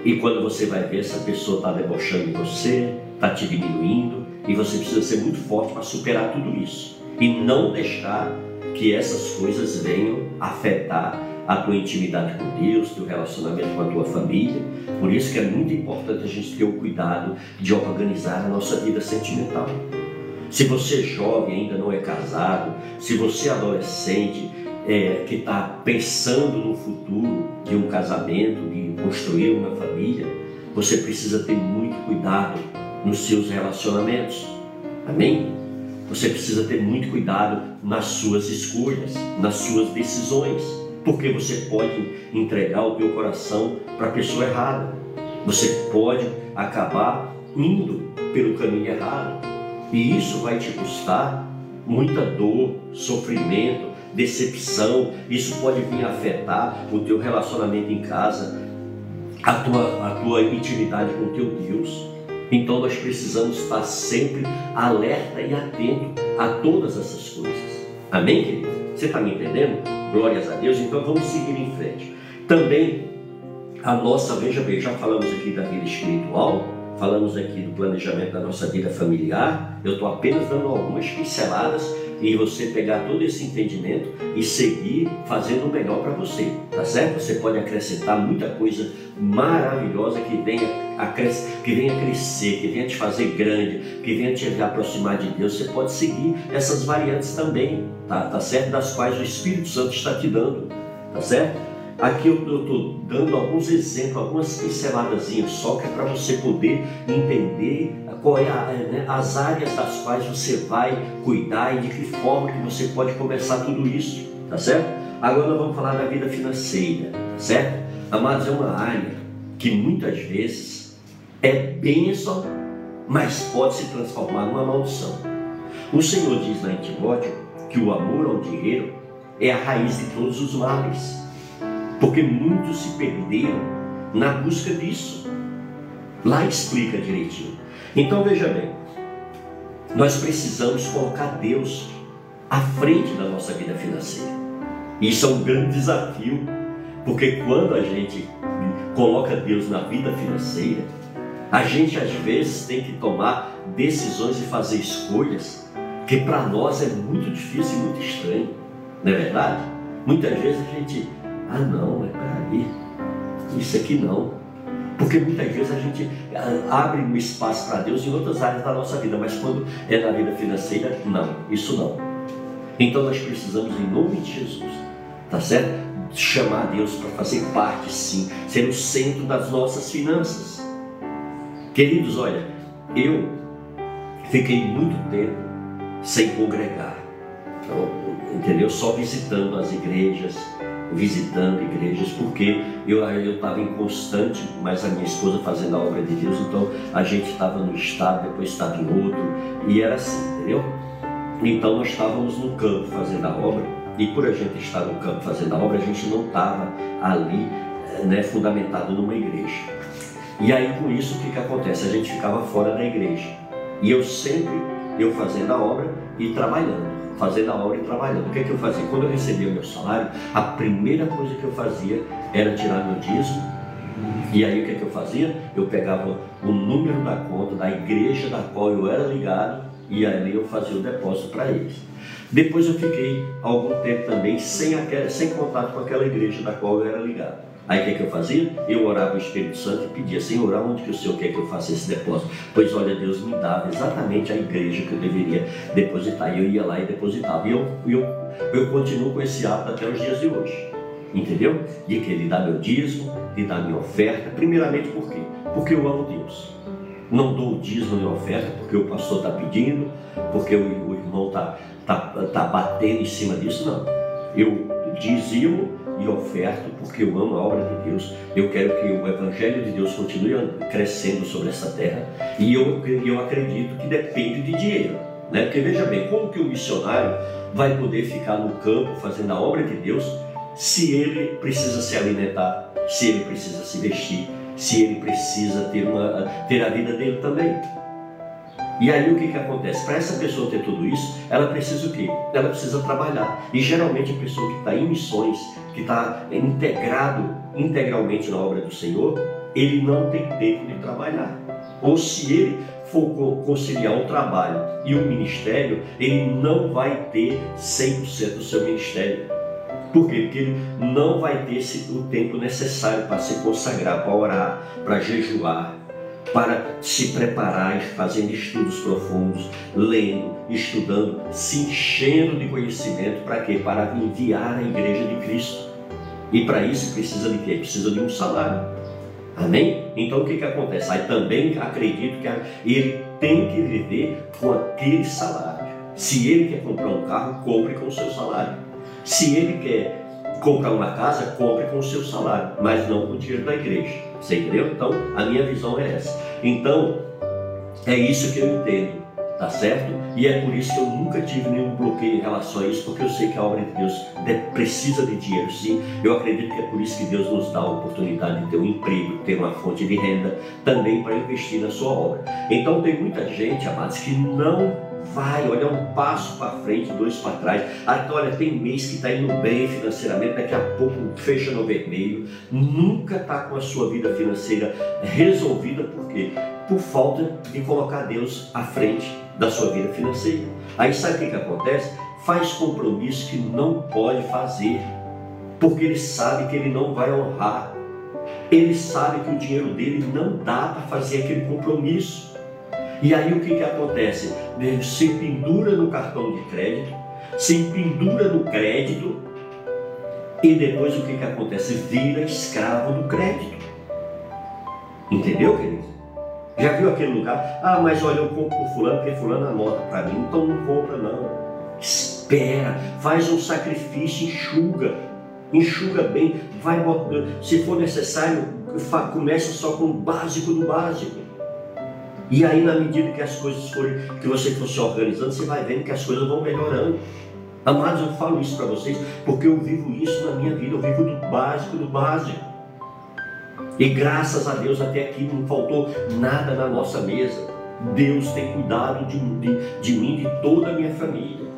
e quando você vai ver essa pessoa está debochando de você, está te diminuindo e você precisa ser muito forte para superar tudo isso e não deixar que essas coisas venham afetar a tua intimidade com Deus, teu relacionamento com a tua família. Por isso que é muito importante a gente ter o cuidado de organizar a nossa vida sentimental. Se você é jovem ainda não é casado, se você é adolescente é, que está pensando no futuro de um casamento, de construir uma família, você precisa ter muito cuidado nos seus relacionamentos. Amém? Você precisa ter muito cuidado nas suas escolhas, nas suas decisões porque você pode entregar o teu coração para a pessoa errada. Você pode acabar indo pelo caminho errado. E isso vai te custar muita dor, sofrimento, decepção. Isso pode vir afetar o teu relacionamento em casa, a tua, a tua intimidade com o teu Deus. Então nós precisamos estar sempre alerta e atento a todas essas coisas. Amém, querido? Você está me entendendo? Glórias a Deus. Então vamos seguir em frente. Também a nossa, veja bem, já falamos aqui da vida espiritual, falamos aqui do planejamento da nossa vida familiar. Eu estou apenas dando algumas pinceladas e você pegar todo esse entendimento e seguir fazendo o melhor para você, tá certo? Você pode acrescentar muita coisa maravilhosa que venha, a que venha crescer, que venha te fazer grande, que venha te aproximar de Deus. Você pode seguir essas variantes também, tá, tá certo? Das quais o Espírito Santo está te dando, tá certo? Aqui eu estou dando alguns exemplos, algumas pinceladas só que é para você poder entender qual é a, né, as áreas das quais você vai cuidar e de que forma que você pode começar tudo isso, tá certo? Agora nós vamos falar da vida financeira, tá certo? Amados, é uma área que muitas vezes é bênção, mas pode se transformar numa maldição. O Senhor diz lá em Timóteo que o amor ao dinheiro é a raiz de todos os males, porque muitos se perderam na busca disso. Lá explica direitinho. Então veja bem, nós precisamos colocar Deus à frente da nossa vida financeira. Isso é um grande desafio, porque quando a gente coloca Deus na vida financeira, a gente às vezes tem que tomar decisões e fazer escolhas que para nós é muito difícil e muito estranho, não é verdade? Muitas vezes a gente, ah não, é para aí, isso aqui não. Porque muitas vezes a gente ah, abre um espaço para Deus em outras áreas da nossa vida, mas quando é na vida financeira, não, isso não. Então nós precisamos, em nome de Jesus, tá certo? Chamar Deus para fazer parte, sim, ser o centro das nossas finanças. Queridos, olha, eu fiquei muito tempo sem congregar, então, entendeu? Só visitando as igrejas, visitando igrejas, porque eu estava em constante, mas a minha esposa fazendo a obra de Deus, então a gente estava no estado, depois estava em outro, e era assim, entendeu? Então nós estávamos no campo fazendo a obra, e por a gente estar no campo fazendo a obra, a gente não estava ali eh, né, fundamentado numa igreja. E aí com isso o que, que acontece? A gente ficava fora da igreja. E eu sempre, eu fazendo a obra e trabalhando fazendo a obra e trabalhando. O que, é que eu fazia? Quando eu recebia o meu salário, a primeira coisa que eu fazia era tirar meu dízimo. E aí o que, é que eu fazia? Eu pegava o número da conta da igreja da qual eu era ligado e ali eu fazia o depósito para eles. Depois eu fiquei algum tempo também sem, aquela, sem contato com aquela igreja da qual eu era ligado. Aí o que, é que eu fazia? Eu orava o Espírito Santo e pedia, Senhor, onde que o Senhor quer que eu faça esse depósito? Pois olha, Deus me dava exatamente a igreja que eu deveria depositar. E eu ia lá e depositava. E eu, eu, eu continuo com esse hábito até os dias de hoje. Entendeu? De que ele dá meu dízimo, de dar minha oferta. Primeiramente por quê? Porque eu amo Deus. Não dou o dízimo e oferta porque o pastor está pedindo, porque o, o irmão está tá, tá batendo em cima disso. Não. Eu dizimo e oferto porque eu amo a obra de Deus. Eu quero que o Evangelho de Deus continue crescendo sobre essa terra. E eu, eu acredito que depende de dinheiro. Né? Porque veja bem, como que o missionário vai poder ficar no campo fazendo a obra de Deus se ele precisa se alimentar, se ele precisa se vestir, se ele precisa ter, uma, ter a vida dele também? E aí o que, que acontece? Para essa pessoa ter tudo isso, ela precisa o quê? Ela precisa trabalhar. E geralmente a pessoa que está em missões, que está integrado integralmente na obra do Senhor, ele não tem tempo de trabalhar. Ou se ele for conciliar o trabalho e o ministério, ele não vai ter 100% do seu ministério. Por quê? Porque ele não vai ter o tempo necessário para se consagrar, para orar, para jejuar, para se preparar, fazendo estudos profundos, lendo, estudando, se enchendo de conhecimento, para quê? Para enviar a igreja de Cristo. E para isso precisa de quê? Precisa de um salário. Amém? Então o que, que acontece? Aí também acredito que ele tem que viver com aquele salário. Se ele quer comprar um carro, compre com o seu salário. Se ele quer comprar uma casa, compre com o seu salário, mas não com o dinheiro da igreja. Você entendeu? Então, a minha visão é essa. Então, é isso que eu entendo, tá certo? E é por isso que eu nunca tive nenhum bloqueio em relação a isso, porque eu sei que a obra de Deus precisa de dinheiro, sim. Eu acredito que é por isso que Deus nos dá a oportunidade de ter um emprego, ter uma fonte de renda, também para investir na sua obra. Então, tem muita gente, amados, que não vai, olha um passo para frente, dois para trás. Então, olha, tem mês que está indo bem financeiramente, daqui a pouco fecha no vermelho, nunca está com a sua vida financeira resolvida, por quê? Por falta de colocar Deus à frente da sua vida financeira. Aí sabe o que, que acontece? Faz compromisso que não pode fazer, porque ele sabe que ele não vai honrar. Ele sabe que o dinheiro dele não dá para fazer aquele compromisso. E aí o que, que acontece? Se pendura no cartão de crédito, se pendura no crédito, e depois o que, que acontece? Vira escravo do crédito. Entendeu, querido? Já viu aquele lugar? Ah, mas olha, eu compro por fulano, porque fulano anota para mim, então não compra não. Espera, faz um sacrifício, enxuga, enxuga bem, vai, se for necessário, começa só com o básico do básico. E aí, na medida que as coisas forem, que você for se organizando, você vai vendo que as coisas vão melhorando. Amados, eu falo isso para vocês porque eu vivo isso na minha vida, eu vivo do básico, do básico. E graças a Deus até aqui não faltou nada na nossa mesa. Deus tem cuidado de, de, de mim de toda a minha família.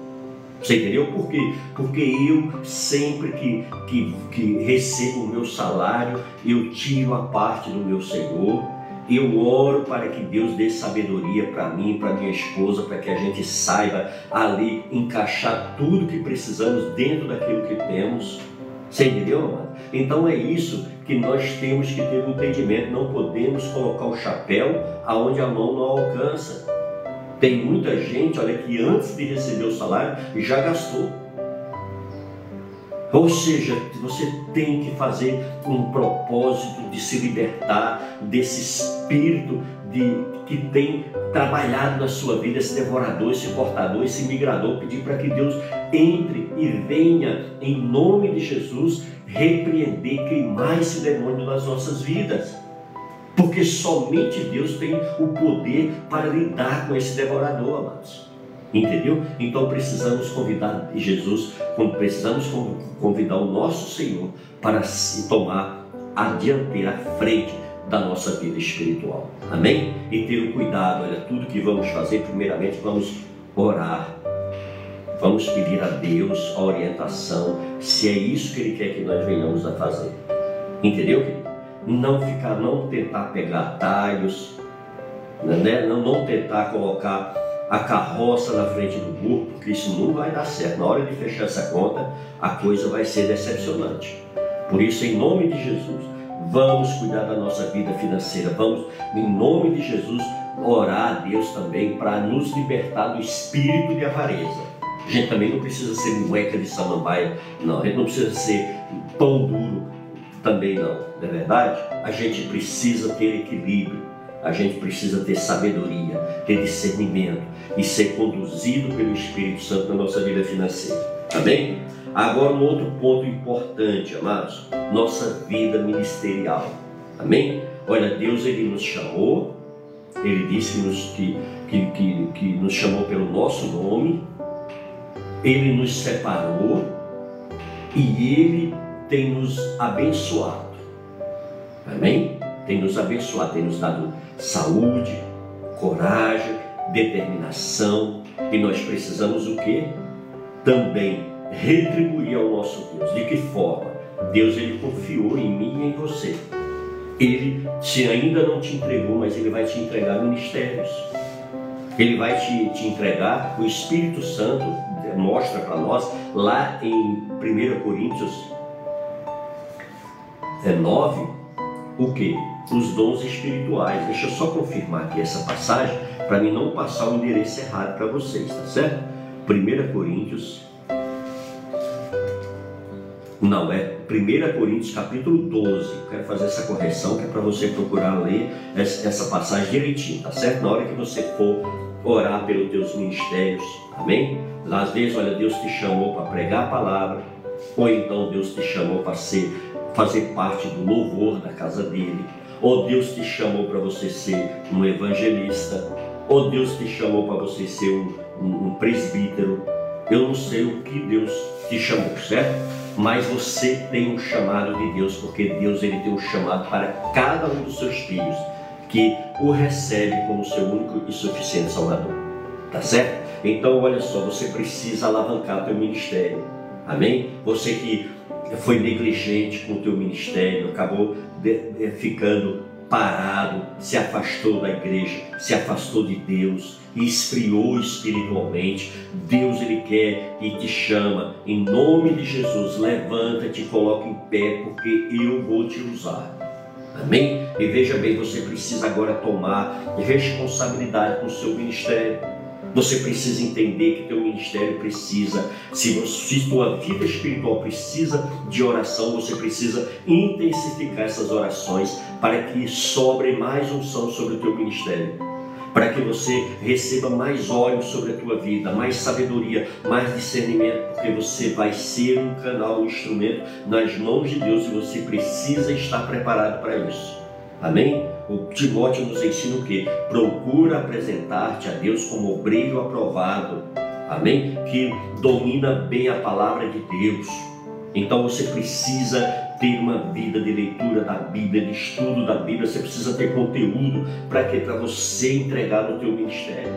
Você entendeu por quê? Porque eu sempre que, que, que recebo o meu salário, eu tiro a parte do meu Senhor eu oro para que Deus dê sabedoria para mim, para minha esposa, para que a gente saiba ali encaixar tudo que precisamos dentro daquilo que temos. Você entendeu, amado? Então é isso que nós temos que ter um entendimento. Não podemos colocar o chapéu aonde a mão não alcança. Tem muita gente, olha, que antes de receber o salário já gastou. Ou seja, você tem que fazer um propósito de se libertar desse espírito de, que tem trabalhado na sua vida, esse devorador, esse portador, esse migrador, pedir para que Deus entre e venha, em nome de Jesus, repreender, queimar esse demônio das nossas vidas. Porque somente Deus tem o poder para lidar com esse devorador, amados. Entendeu? Então precisamos convidar Jesus, precisamos convidar o nosso Senhor para se tomar a dianteira, a frente da nossa vida espiritual. Amém? E ter o cuidado, olha, tudo que vamos fazer, primeiramente vamos orar. Vamos pedir a Deus a orientação, se é isso que Ele quer que nós venhamos a fazer. Entendeu, querido? Não ficar, não tentar pegar atalhos, né? não, não tentar colocar a carroça na frente do burro, porque isso não vai dar certo. Na hora de fechar essa conta, a coisa vai ser decepcionante. Por isso, em nome de Jesus, vamos cuidar da nossa vida financeira. Vamos, em nome de Jesus, orar a Deus também para nos libertar do espírito de avareza. A gente também não precisa ser moeca de samambaia, não. A gente não precisa ser pão duro também, não. Não é verdade? A gente precisa ter equilíbrio a gente precisa ter sabedoria, ter discernimento e ser conduzido pelo Espírito Santo na nossa vida financeira. Amém? Agora, um outro ponto importante, amados, nossa vida ministerial. Amém? Olha, Deus ele nos chamou, ele disse nos, que, que, que, que nos chamou pelo nosso nome, ele nos separou e ele tem nos abençoado. Amém? Tem nos abençoado, tem nos dado saúde, coragem, determinação. E nós precisamos o que? Também retribuir ao nosso Deus. De que forma? Deus ele confiou em mim e em você. Ele se ainda não te entregou, mas ele vai te entregar ministérios. Ele vai te, te entregar, o Espírito Santo mostra para nós lá em 1 Coríntios 9, é o que? Os dons espirituais. Deixa eu só confirmar aqui essa passagem para mim não passar o endereço errado para vocês, tá certo? 1 Coríntios. Não, é 1 Coríntios capítulo 12. Quero fazer essa correção que é para você procurar ler essa passagem direitinho, tá certo? Na hora que você for orar pelos teus ministérios, amém? Às vezes, olha, Deus te chamou para pregar a palavra, ou então Deus te chamou para ser, fazer parte do louvor da casa dele ou Deus te chamou para você ser um evangelista, ou Deus te chamou para você ser um, um, um presbítero. Eu não sei o que Deus te chamou, certo? Mas você tem um chamado de Deus, porque Deus ele tem um chamado para cada um dos seus filhos, que o recebe como seu único e suficiente Salvador. Tá certo? Então, olha só, você precisa alavancar o teu ministério. Amém? Você que foi negligente com o teu ministério, acabou ficando parado, se afastou da igreja, se afastou de Deus, esfriou espiritualmente. Deus ele quer e te chama em nome de Jesus. Levanta-te, coloca em pé, porque eu vou te usar. Amém? E veja bem, você precisa agora tomar responsabilidade com o seu ministério. Você precisa entender que teu ministério precisa, se, se tua vida espiritual precisa de oração, você precisa intensificar essas orações para que sobre mais unção sobre o teu ministério. Para que você receba mais óleo sobre a tua vida, mais sabedoria, mais discernimento, porque você vai ser um canal, um instrumento nas mãos de Deus e você precisa estar preparado para isso. Amém? O Timóteo nos ensina o que? Procura apresentar-te a Deus como obreiro aprovado. Amém? Que domina bem a palavra de Deus. Então você precisa ter uma vida de leitura da Bíblia, de estudo da Bíblia, você precisa ter conteúdo para que para você entregar no teu ministério.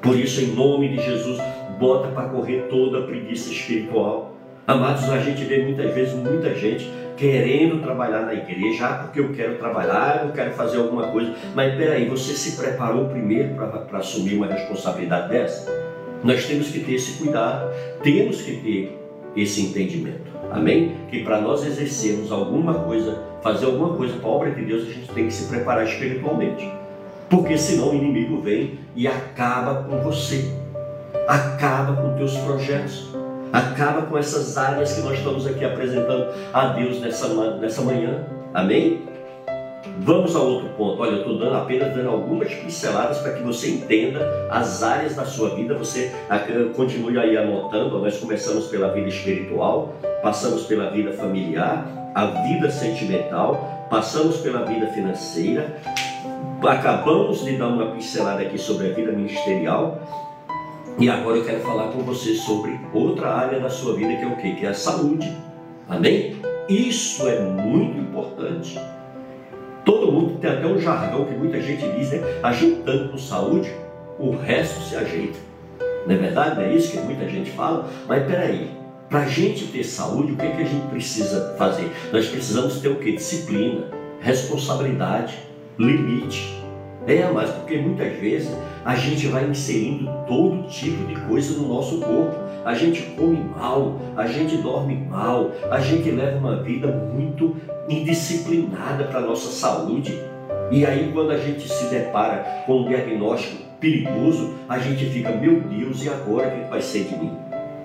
Por isso, em nome de Jesus, bota para correr toda a preguiça espiritual. Amados, a gente vê muitas vezes muita gente querendo trabalhar na igreja, ah, porque eu quero trabalhar, eu quero fazer alguma coisa. Mas peraí, você se preparou primeiro para assumir uma responsabilidade dessa? Nós temos que ter esse cuidado, temos que ter esse entendimento. Amém? Que para nós exercermos alguma coisa, fazer alguma coisa para a obra de Deus, a gente tem que se preparar espiritualmente. Porque senão o inimigo vem e acaba com você, acaba com teus projetos Acaba com essas áreas que nós estamos aqui apresentando a Deus nessa, nessa manhã. Amém? Vamos a outro ponto. Olha, eu estou dando apenas dando algumas pinceladas para que você entenda as áreas da sua vida. Você continue aí anotando. Nós começamos pela vida espiritual, passamos pela vida familiar, a vida sentimental, passamos pela vida financeira, acabamos de dar uma pincelada aqui sobre a vida ministerial. E agora eu quero falar com você sobre outra área da sua vida que é o quê? Que é a saúde. Amém? Isso é muito importante. Todo mundo tem até um jargão que muita gente diz, né? Ajeitando com saúde, o resto se ajeita. Não é verdade? Não é isso que muita gente fala? Mas peraí, para a gente ter saúde, o que, é que a gente precisa fazer? Nós precisamos ter o que? Disciplina, responsabilidade, limite. É, mas porque muitas vezes a gente vai inserindo todo tipo de coisa no nosso corpo. A gente come mal, a gente dorme mal, a gente leva uma vida muito indisciplinada para a nossa saúde. E aí, quando a gente se depara com um diagnóstico perigoso, a gente fica, meu Deus, e agora o que vai ser de mim?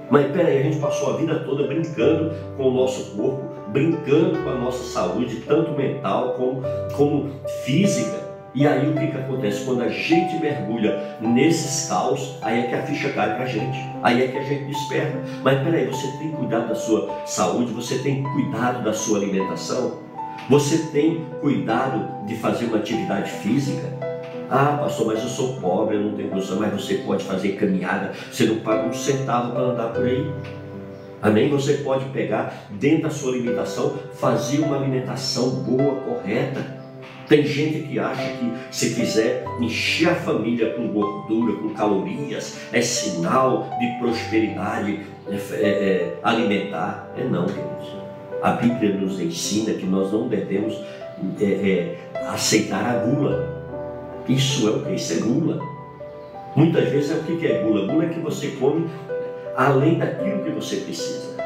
Mas peraí, a gente passou a vida toda brincando com o nosso corpo, brincando com a nossa saúde, tanto mental como, como física. E aí o que, que acontece? Quando a gente mergulha nesses caos, aí é que a ficha cai pra gente. Aí é que a gente desperta. Mas peraí, você tem cuidado da sua saúde, você tem cuidado da sua alimentação, você tem cuidado de fazer uma atividade física. Ah, pastor, mas eu sou pobre, eu não tenho condição, mas você pode fazer caminhada, você não paga um centavo para andar por aí. Amém? Você pode pegar dentro da sua alimentação, fazer uma alimentação boa, correta tem gente que acha que se quiser encher a família com gordura, com calorias, é sinal de prosperidade é, é, é, alimentar. É não, queridos. A Bíblia nos ensina que nós não devemos é, é, aceitar a gula. Isso é o que? Isso é gula. Muitas vezes é o que é gula? Gula é que você come além daquilo que você precisa.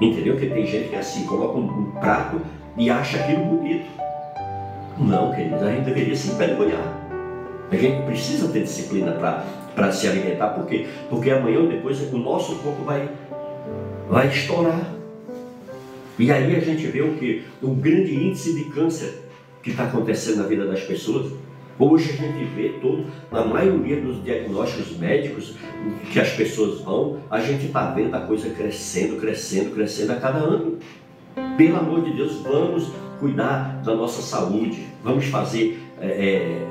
Entendeu? Que tem gente que é assim, coloca um, um prato e acha aquilo bonito. Não, queridos, a gente deveria se envergonhar. A gente precisa ter disciplina para se alimentar, por quê? Porque amanhã ou depois o nosso corpo vai, vai estourar. E aí a gente vê o que? O grande índice de câncer que está acontecendo na vida das pessoas. Hoje a gente vê todo, a maioria dos diagnósticos médicos que as pessoas vão, a gente está vendo a coisa crescendo, crescendo, crescendo a cada ano. Pelo amor de Deus, vamos cuidar da nossa saúde, vamos fazer é,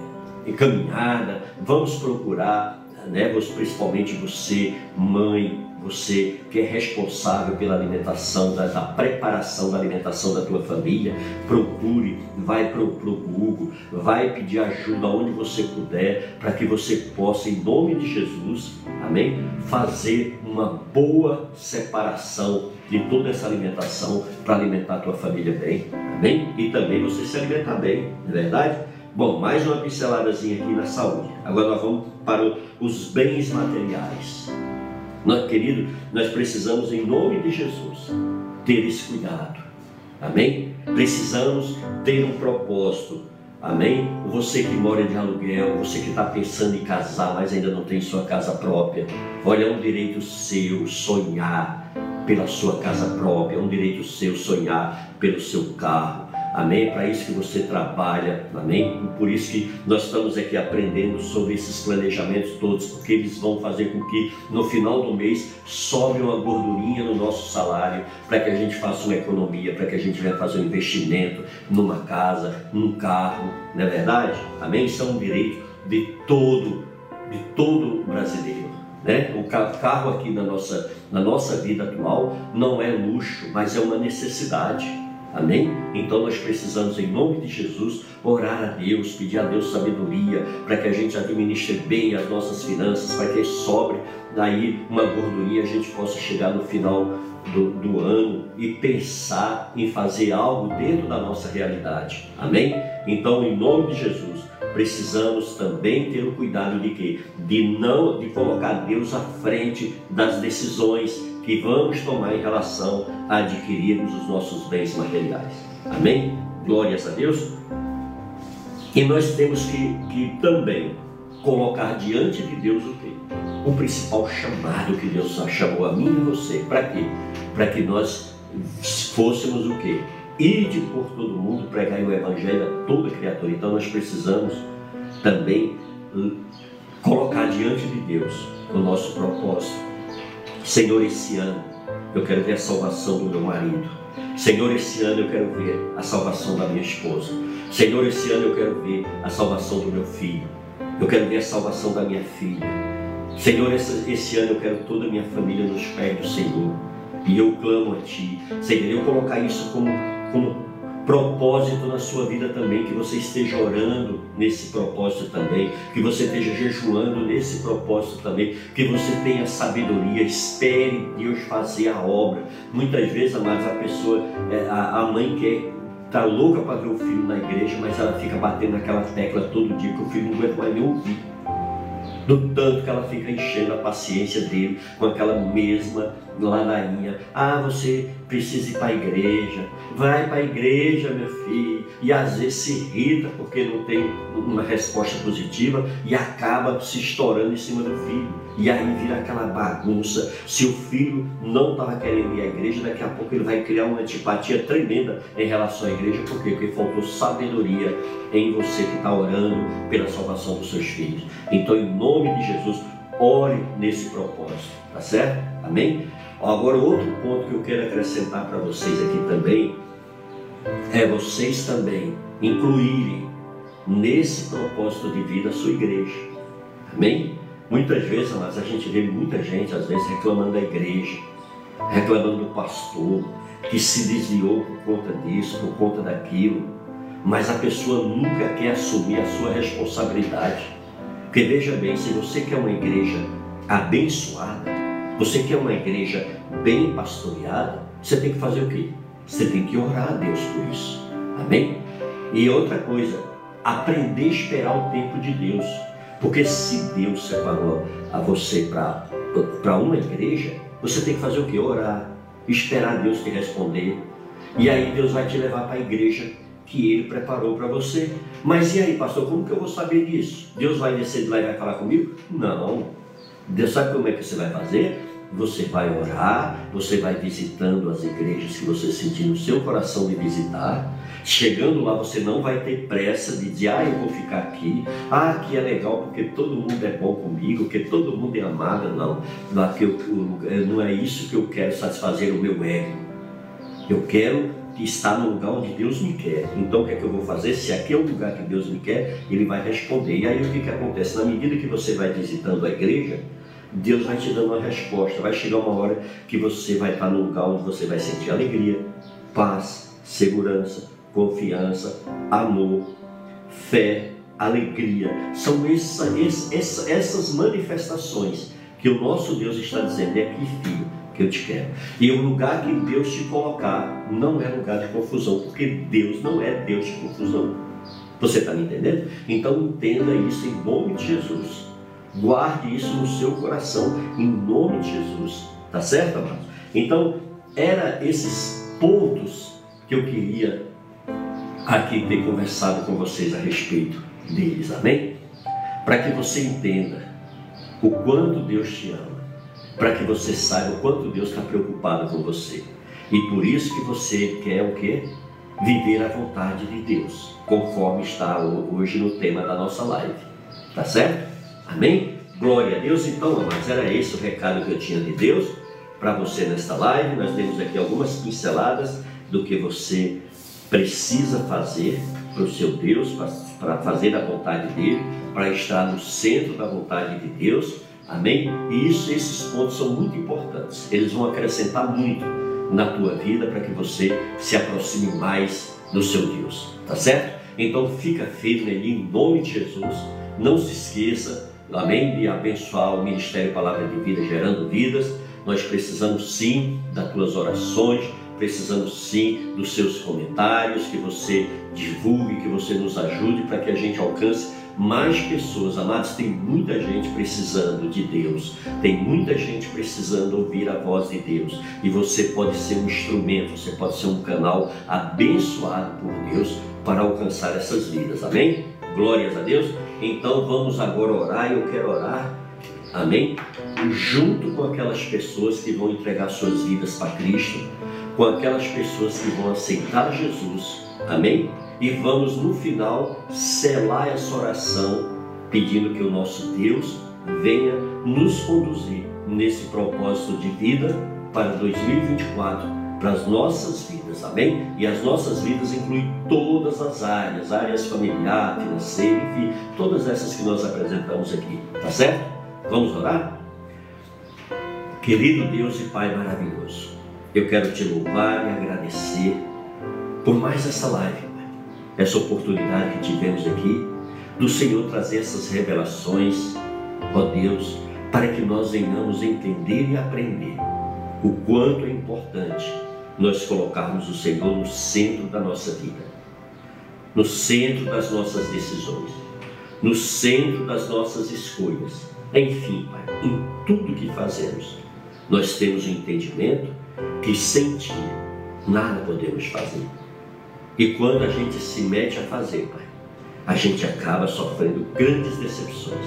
é, caminhada, vamos procurar, né, principalmente você, mãe, você que é responsável pela alimentação, da, da, preparação da alimentação da tua família, procure, vai para o Google, vai pedir ajuda onde você puder, para que você possa, em nome de Jesus, amém, fazer uma boa separação de toda essa alimentação para alimentar a tua família bem, amém? E também você se alimentar bem, não é verdade? Bom, mais uma pinceladazinha aqui na saúde. Agora nós vamos para os bens materiais. Nós, querido, nós precisamos, em nome de Jesus, ter esse cuidado. Amém? Precisamos ter um propósito. Amém? Você que mora de aluguel, você que está pensando em casar, mas ainda não tem sua casa própria. Olha, é um direito seu sonhar pela sua casa própria, é um direito seu sonhar pelo seu carro Amém? É para isso que você trabalha, amém? E por isso que nós estamos aqui aprendendo sobre esses planejamentos todos, porque eles vão fazer com que no final do mês sobe uma gordurinha no nosso salário, para que a gente faça uma economia, para que a gente venha fazer um investimento numa casa, num carro, não é verdade? Amém? Isso é um direito de todo, de todo brasileiro. Né? O carro aqui na nossa, na nossa vida atual não é luxo, mas é uma necessidade. Amém? Então nós precisamos, em nome de Jesus, orar a Deus, pedir a Deus sabedoria para que a gente administre bem as nossas finanças, para que sobre daí uma gordurinha a gente possa chegar no final do, do, ano e pensar em fazer algo dentro da nossa realidade. Amém? Então, em nome de Jesus, precisamos também ter o cuidado de quê? De não de colocar Deus à frente das decisões que vamos tomar em relação a adquirirmos os nossos bens materiais. Amém? Glórias a Deus. E nós temos que, que também colocar diante de Deus o quê? o principal chamado que Deus chamou a mim e você. Para quê? Para que nós fôssemos o quê? Ide por todo mundo, pregar o Evangelho a toda criatura. Então nós precisamos também hum, colocar diante de Deus o nosso propósito. Senhor, esse ano eu quero ver a salvação do meu marido. Senhor, esse ano eu quero ver a salvação da minha esposa. Senhor, esse ano eu quero ver a salvação do meu filho. Eu quero ver a salvação da minha filha. Senhor, esse, esse ano eu quero toda a minha família nos pés do Senhor. E eu clamo a Ti. Senhor, eu colocar isso como, como propósito na sua vida também, que você esteja orando nesse propósito também, que você esteja jejuando nesse propósito também, que você tenha sabedoria, espere Deus fazer a obra. Muitas vezes, amados, a pessoa, é, a, mãe quer tá louca para ver o filho na igreja, mas ela fica batendo naquela tecla todo dia que o filho não aguenta mais nem ouvir. Do tanto que ela fica enchendo a paciência dele com aquela mesma ladainha. Ah, você precisa ir para a igreja. Vai para a igreja, meu filho. E às vezes se irrita porque não tem uma resposta positiva e acaba se estourando em cima do filho. E aí vira aquela bagunça. Se o filho não estava querendo ir à igreja, daqui a pouco ele vai criar uma antipatia tremenda em relação à igreja. Por quê? Porque faltou sabedoria em você que está orando pela salvação dos seus filhos. Então, em nome de Jesus, ore nesse propósito. Tá certo? Amém? Agora, outro ponto que eu quero acrescentar para vocês aqui também é vocês também incluírem nesse propósito de vida a sua igreja. Amém? Muitas vezes, mas a gente vê muita gente, às vezes, reclamando da igreja, reclamando do pastor, que se desviou por conta disso, por conta daquilo, mas a pessoa nunca quer assumir a sua responsabilidade. Porque veja bem, se você quer uma igreja abençoada, você quer uma igreja bem pastoreada, você tem que fazer o quê? Você tem que orar a Deus por isso. Amém? E outra coisa, aprender a esperar o tempo de Deus. Porque se Deus separou a você para uma igreja, você tem que fazer o quê? Orar, esperar Deus te responder. E aí Deus vai te levar para a igreja que Ele preparou para você. Mas e aí, pastor, como que eu vou saber disso? Deus vai descer de lá e vai falar comigo? Não. Deus sabe como é que você vai fazer? Você vai orar, você vai visitando as igrejas que você sentir no seu coração de visitar. Chegando lá, você não vai ter pressa de dizer, ah, eu vou ficar aqui, ah, aqui é legal porque todo mundo é bom comigo, porque todo mundo é amado. Não, eu, não é isso que eu quero satisfazer o meu ego. Eu quero estar no lugar onde Deus me quer. Então, o que é que eu vou fazer? Se aqui é o lugar que Deus me quer, Ele vai responder. E aí, o que, que acontece? Na medida que você vai visitando a igreja, Deus vai te dando uma resposta. Vai chegar uma hora que você vai estar no lugar onde você vai sentir alegria, paz, segurança, confiança, amor, fé, alegria. São essa, essa, essas manifestações que o nosso Deus está dizendo: é aqui, filho, que eu te quero. E o lugar que Deus te colocar não é lugar de confusão, porque Deus não é Deus de confusão. Você está me entendendo? Então entenda isso em nome de Jesus. Guarde isso no seu coração, em nome de Jesus. Tá certo, amados? Então, era esses pontos que eu queria aqui ter conversado com vocês a respeito deles, amém? Para que você entenda o quanto Deus te ama, para que você saiba o quanto Deus está preocupado com você. E por isso que você quer o quê? Viver a vontade de Deus, conforme está hoje no tema da nossa live. Tá certo? Amém? Glória a Deus. Então, amados, era esse o recado que eu tinha de Deus para você nesta live. Nós temos aqui algumas pinceladas do que você precisa fazer para o seu Deus, para fazer a vontade dele, para estar no centro da vontade de Deus. Amém? E isso, esses pontos são muito importantes. Eles vão acrescentar muito na tua vida para que você se aproxime mais do seu Deus. Tá certo? Então fica firme ali em nome de Jesus. Não se esqueça amém, de abençoar o Ministério Palavra de Vida, gerando vidas. Nós precisamos sim das tuas orações, precisamos sim dos seus comentários, que você divulgue, que você nos ajude para que a gente alcance mais pessoas. Amados, tem muita gente precisando de Deus, tem muita gente precisando ouvir a voz de Deus. E você pode ser um instrumento, você pode ser um canal abençoado por Deus para alcançar essas vidas. Amém? Glórias a Deus. Então vamos agora orar e eu quero orar Amém? Junto com aquelas pessoas que vão entregar suas vidas para Cristo, com aquelas pessoas que vão aceitar Jesus. Amém? E vamos no final selar essa oração pedindo que o nosso Deus venha nos conduzir nesse propósito de vida para 2024, para as nossas vidas, amém? E as nossas vidas incluem todas as áreas, áreas familiar, financeira, enfim, todas essas que nós apresentamos aqui, tá certo? Vamos orar? Querido Deus e Pai maravilhoso, eu quero te louvar e agradecer por mais essa live, essa oportunidade que tivemos aqui do Senhor trazer essas revelações, ó Deus, para que nós venhamos entender e aprender o quanto é importante nós colocarmos o Senhor no centro da nossa vida, no centro das nossas decisões, no centro das nossas escolhas. Enfim, Pai, em tudo que fazemos, nós temos o um entendimento que sem Ti nada podemos fazer. E quando a gente se mete a fazer, Pai, a gente acaba sofrendo grandes decepções.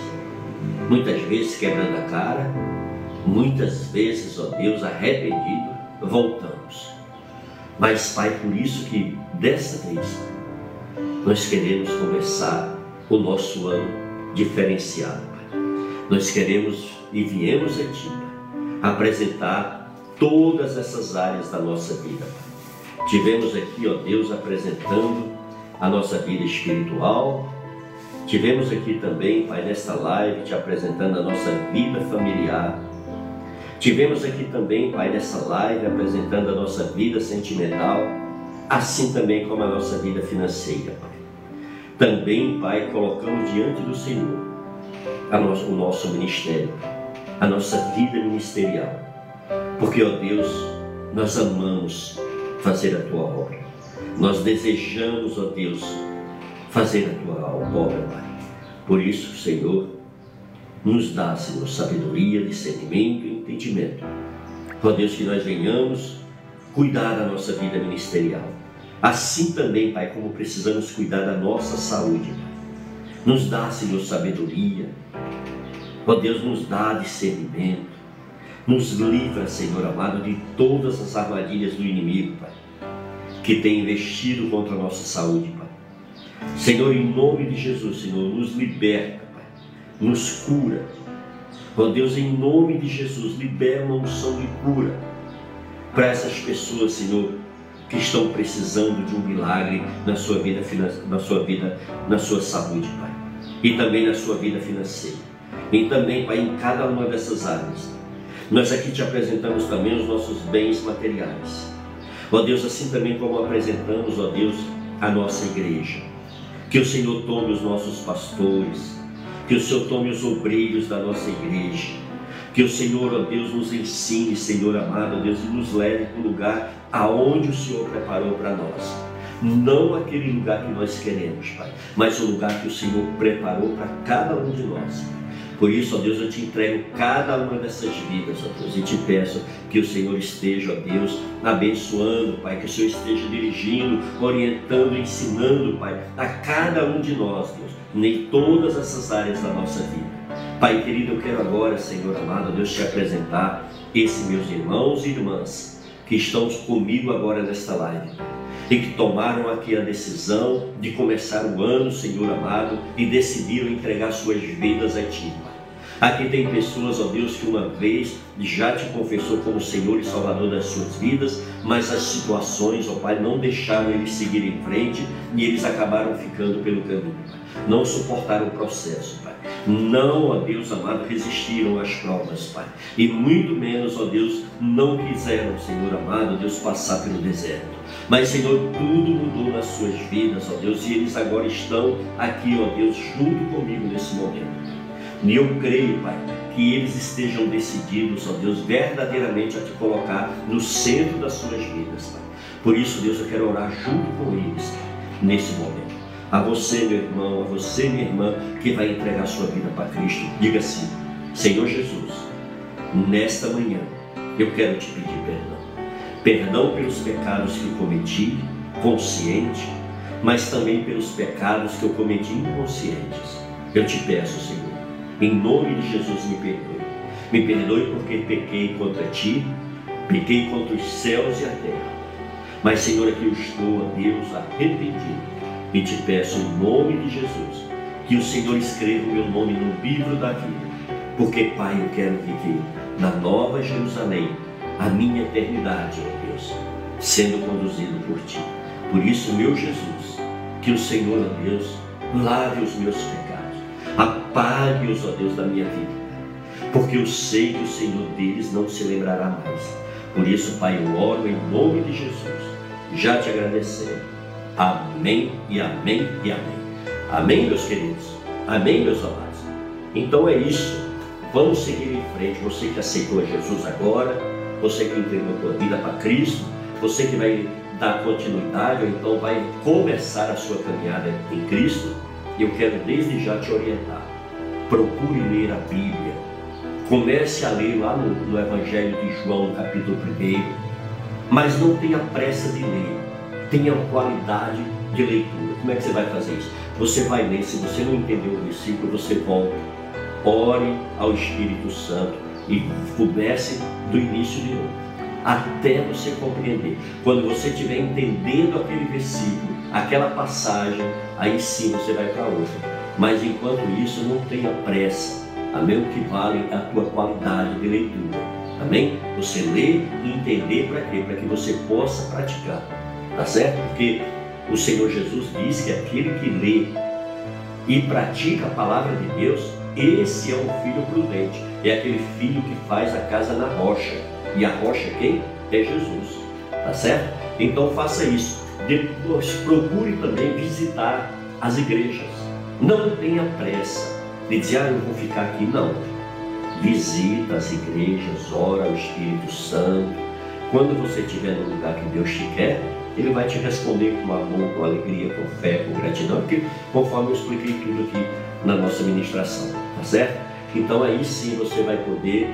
Muitas vezes quebrando a cara, muitas vezes, ó Deus, arrependido, voltamos. Mas, Pai, por isso que dessa vez nós queremos começar o nosso ano diferenciado, Pai. Nós queremos e viemos a Ti, apresentar todas essas áreas da nossa vida, Pai. Tivemos aqui, ó Deus, apresentando a nossa vida espiritual. Tivemos aqui também, Pai, nesta live, te apresentando a nossa vida familiar. Tivemos aqui também, Pai, nessa live, apresentando a nossa vida sentimental, assim também como a nossa vida financeira, Pai. Também, Pai, colocamos diante do Senhor nosso, o nosso ministério, a nossa vida ministerial. Porque, ó Deus, nós amamos fazer a tua obra. Nós desejamos, ó Deus, fazer a tua obra, Pai. Por isso, Senhor, nos dá, Senhor, sabedoria, discernimento e entendimento. Ó Deus, que nós venhamos cuidar da nossa vida ministerial. Assim também, Pai, como precisamos cuidar da nossa saúde. Nos dá, Senhor, sabedoria. Ó Deus, nos dá discernimento. Nos livra, Senhor amado, de todas as armadilhas do inimigo, Pai que tem investido contra a nossa saúde, Pai. Senhor, em nome de Jesus, Senhor, nos liberta. Nos cura. Ó Deus, em nome de Jesus, libera uma unção de cura para essas pessoas, Senhor, que estão precisando de um milagre na sua vida, na sua vida, na sua saúde, Pai. E também na sua vida financeira. E também, Pai, em cada uma dessas áreas. Nós aqui te apresentamos também os nossos bens materiais Ó Deus, assim também como apresentamos, ó Deus, a nossa igreja. Que o Senhor tome os nossos pastores, que o Senhor tome os obreiros da nossa igreja. Que o Senhor, ó Deus, nos ensine, Senhor amado, ó Deus, e nos leve para o lugar aonde o Senhor preparou para nós. Não aquele lugar que nós queremos, Pai, mas o lugar que o Senhor preparou para cada um de nós. Por isso, ó Deus, eu te entrego cada uma dessas vidas, ó Deus, e te peço que o Senhor esteja, ó Deus, abençoando, Pai, que o Senhor esteja dirigindo, orientando, ensinando, Pai, a cada um de nós, Deus, em todas essas áreas da nossa vida. Pai querido, eu quero agora, Senhor amado, Deus, te apresentar esses meus irmãos e irmãs que estão comigo agora nesta live e que tomaram aqui a decisão de começar o ano, Senhor amado, e decidiram entregar suas vidas a Ti, Pai. Aqui tem pessoas, ó Deus, que uma vez já te confessou como Senhor e Salvador das suas vidas, mas as situações, ó Pai, não deixaram eles seguir em frente e eles acabaram ficando pelo caminho. Não suportaram o processo, Pai. Não, ó Deus amado, resistiram às provas, Pai. E muito menos, ó Deus, não quiseram, Senhor amado, Deus, passar pelo deserto. Mas, Senhor, tudo mudou nas suas vidas, ó Deus, e eles agora estão aqui, ó Deus, junto comigo nesse momento. E eu creio, Pai, que eles estejam decididos, ó Deus, verdadeiramente a te colocar no centro das suas vidas, Pai. Por isso, Deus, eu quero orar junto com eles nesse momento. A você, meu irmão, a você, minha irmã, que vai entregar sua vida para Cristo, diga assim: Senhor Jesus, nesta manhã eu quero te pedir perdão. Perdão pelos pecados que cometi, consciente, mas também pelos pecados que eu cometi inconscientes. Eu te peço, Senhor em nome de Jesus, me perdoe. Me perdoe porque pequei contra ti, pequei contra os céus e a terra. Mas, Senhor, aqui eu estou, ó Deus, arrependido. E te peço, em nome de Jesus, que o Senhor escreva o meu nome no livro da vida. Porque, Pai, eu quero viver na nova Jerusalém, a minha eternidade, ó Deus, sendo conduzido por ti. Por isso, meu Jesus, que o Senhor, ó Deus, lave os meus pecados, apague-os, ó Deus, da minha vida porque eu sei que o Senhor deles não se lembrará mais. Por isso, Pai, eu oro em nome de Jesus, já te agradecendo. Amém e amém e amém. Amém, meus queridos? Amém, meus amados? Então é isso. Vamos seguir em frente. Você que aceitou Jesus agora, você que entregou a sua vida para Cristo, você que vai dar continuidade ou então vai começar a sua caminhada em Cristo, eu quero desde já te orientar. Procure ler a Bíblia Comece a ler lá no, no Evangelho de João, no capítulo 1, mas não tenha pressa de ler, tenha qualidade de leitura. Como é que você vai fazer isso? Você vai ler, se você não entendeu o versículo, você volta, ore ao Espírito Santo e comece do início de novo, até você compreender. Quando você estiver entendendo aquele versículo, aquela passagem, aí sim você vai para outra. Mas enquanto isso, não tenha pressa Amém? O que vale a tua qualidade de leitura. Amém? Você lê e entender para quê? Para que você possa praticar. Tá certo? Porque o Senhor Jesus diz que aquele que lê e pratica a palavra de Deus, esse é um filho prudente. É aquele filho que faz a casa na rocha. E a rocha é quem? É Jesus. Tá certo? Então faça isso. Depois procure também visitar as igrejas. Não tenha pressa de dizer, ah, eu vou ficar aqui. Não. Visita as igrejas, ora ao Espírito Santo. Quando você estiver no lugar que Deus te quer, Ele vai te responder com amor, com alegria, com fé, com gratidão, porque conforme eu expliquei tudo aqui na nossa ministração, tá certo? Então aí sim você vai poder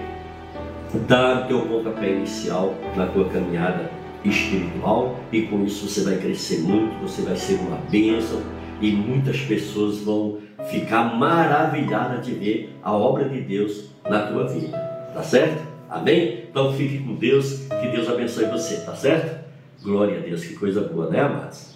dar o teu pontapé inicial na tua caminhada espiritual e com isso você vai crescer muito, você vai ser uma bênção e muitas pessoas vão ficar maravilhadas de ver a obra de Deus na tua vida. Tá certo? Amém? Então fique com Deus, que Deus abençoe você, tá certo? Glória a Deus, que coisa boa, né, amados?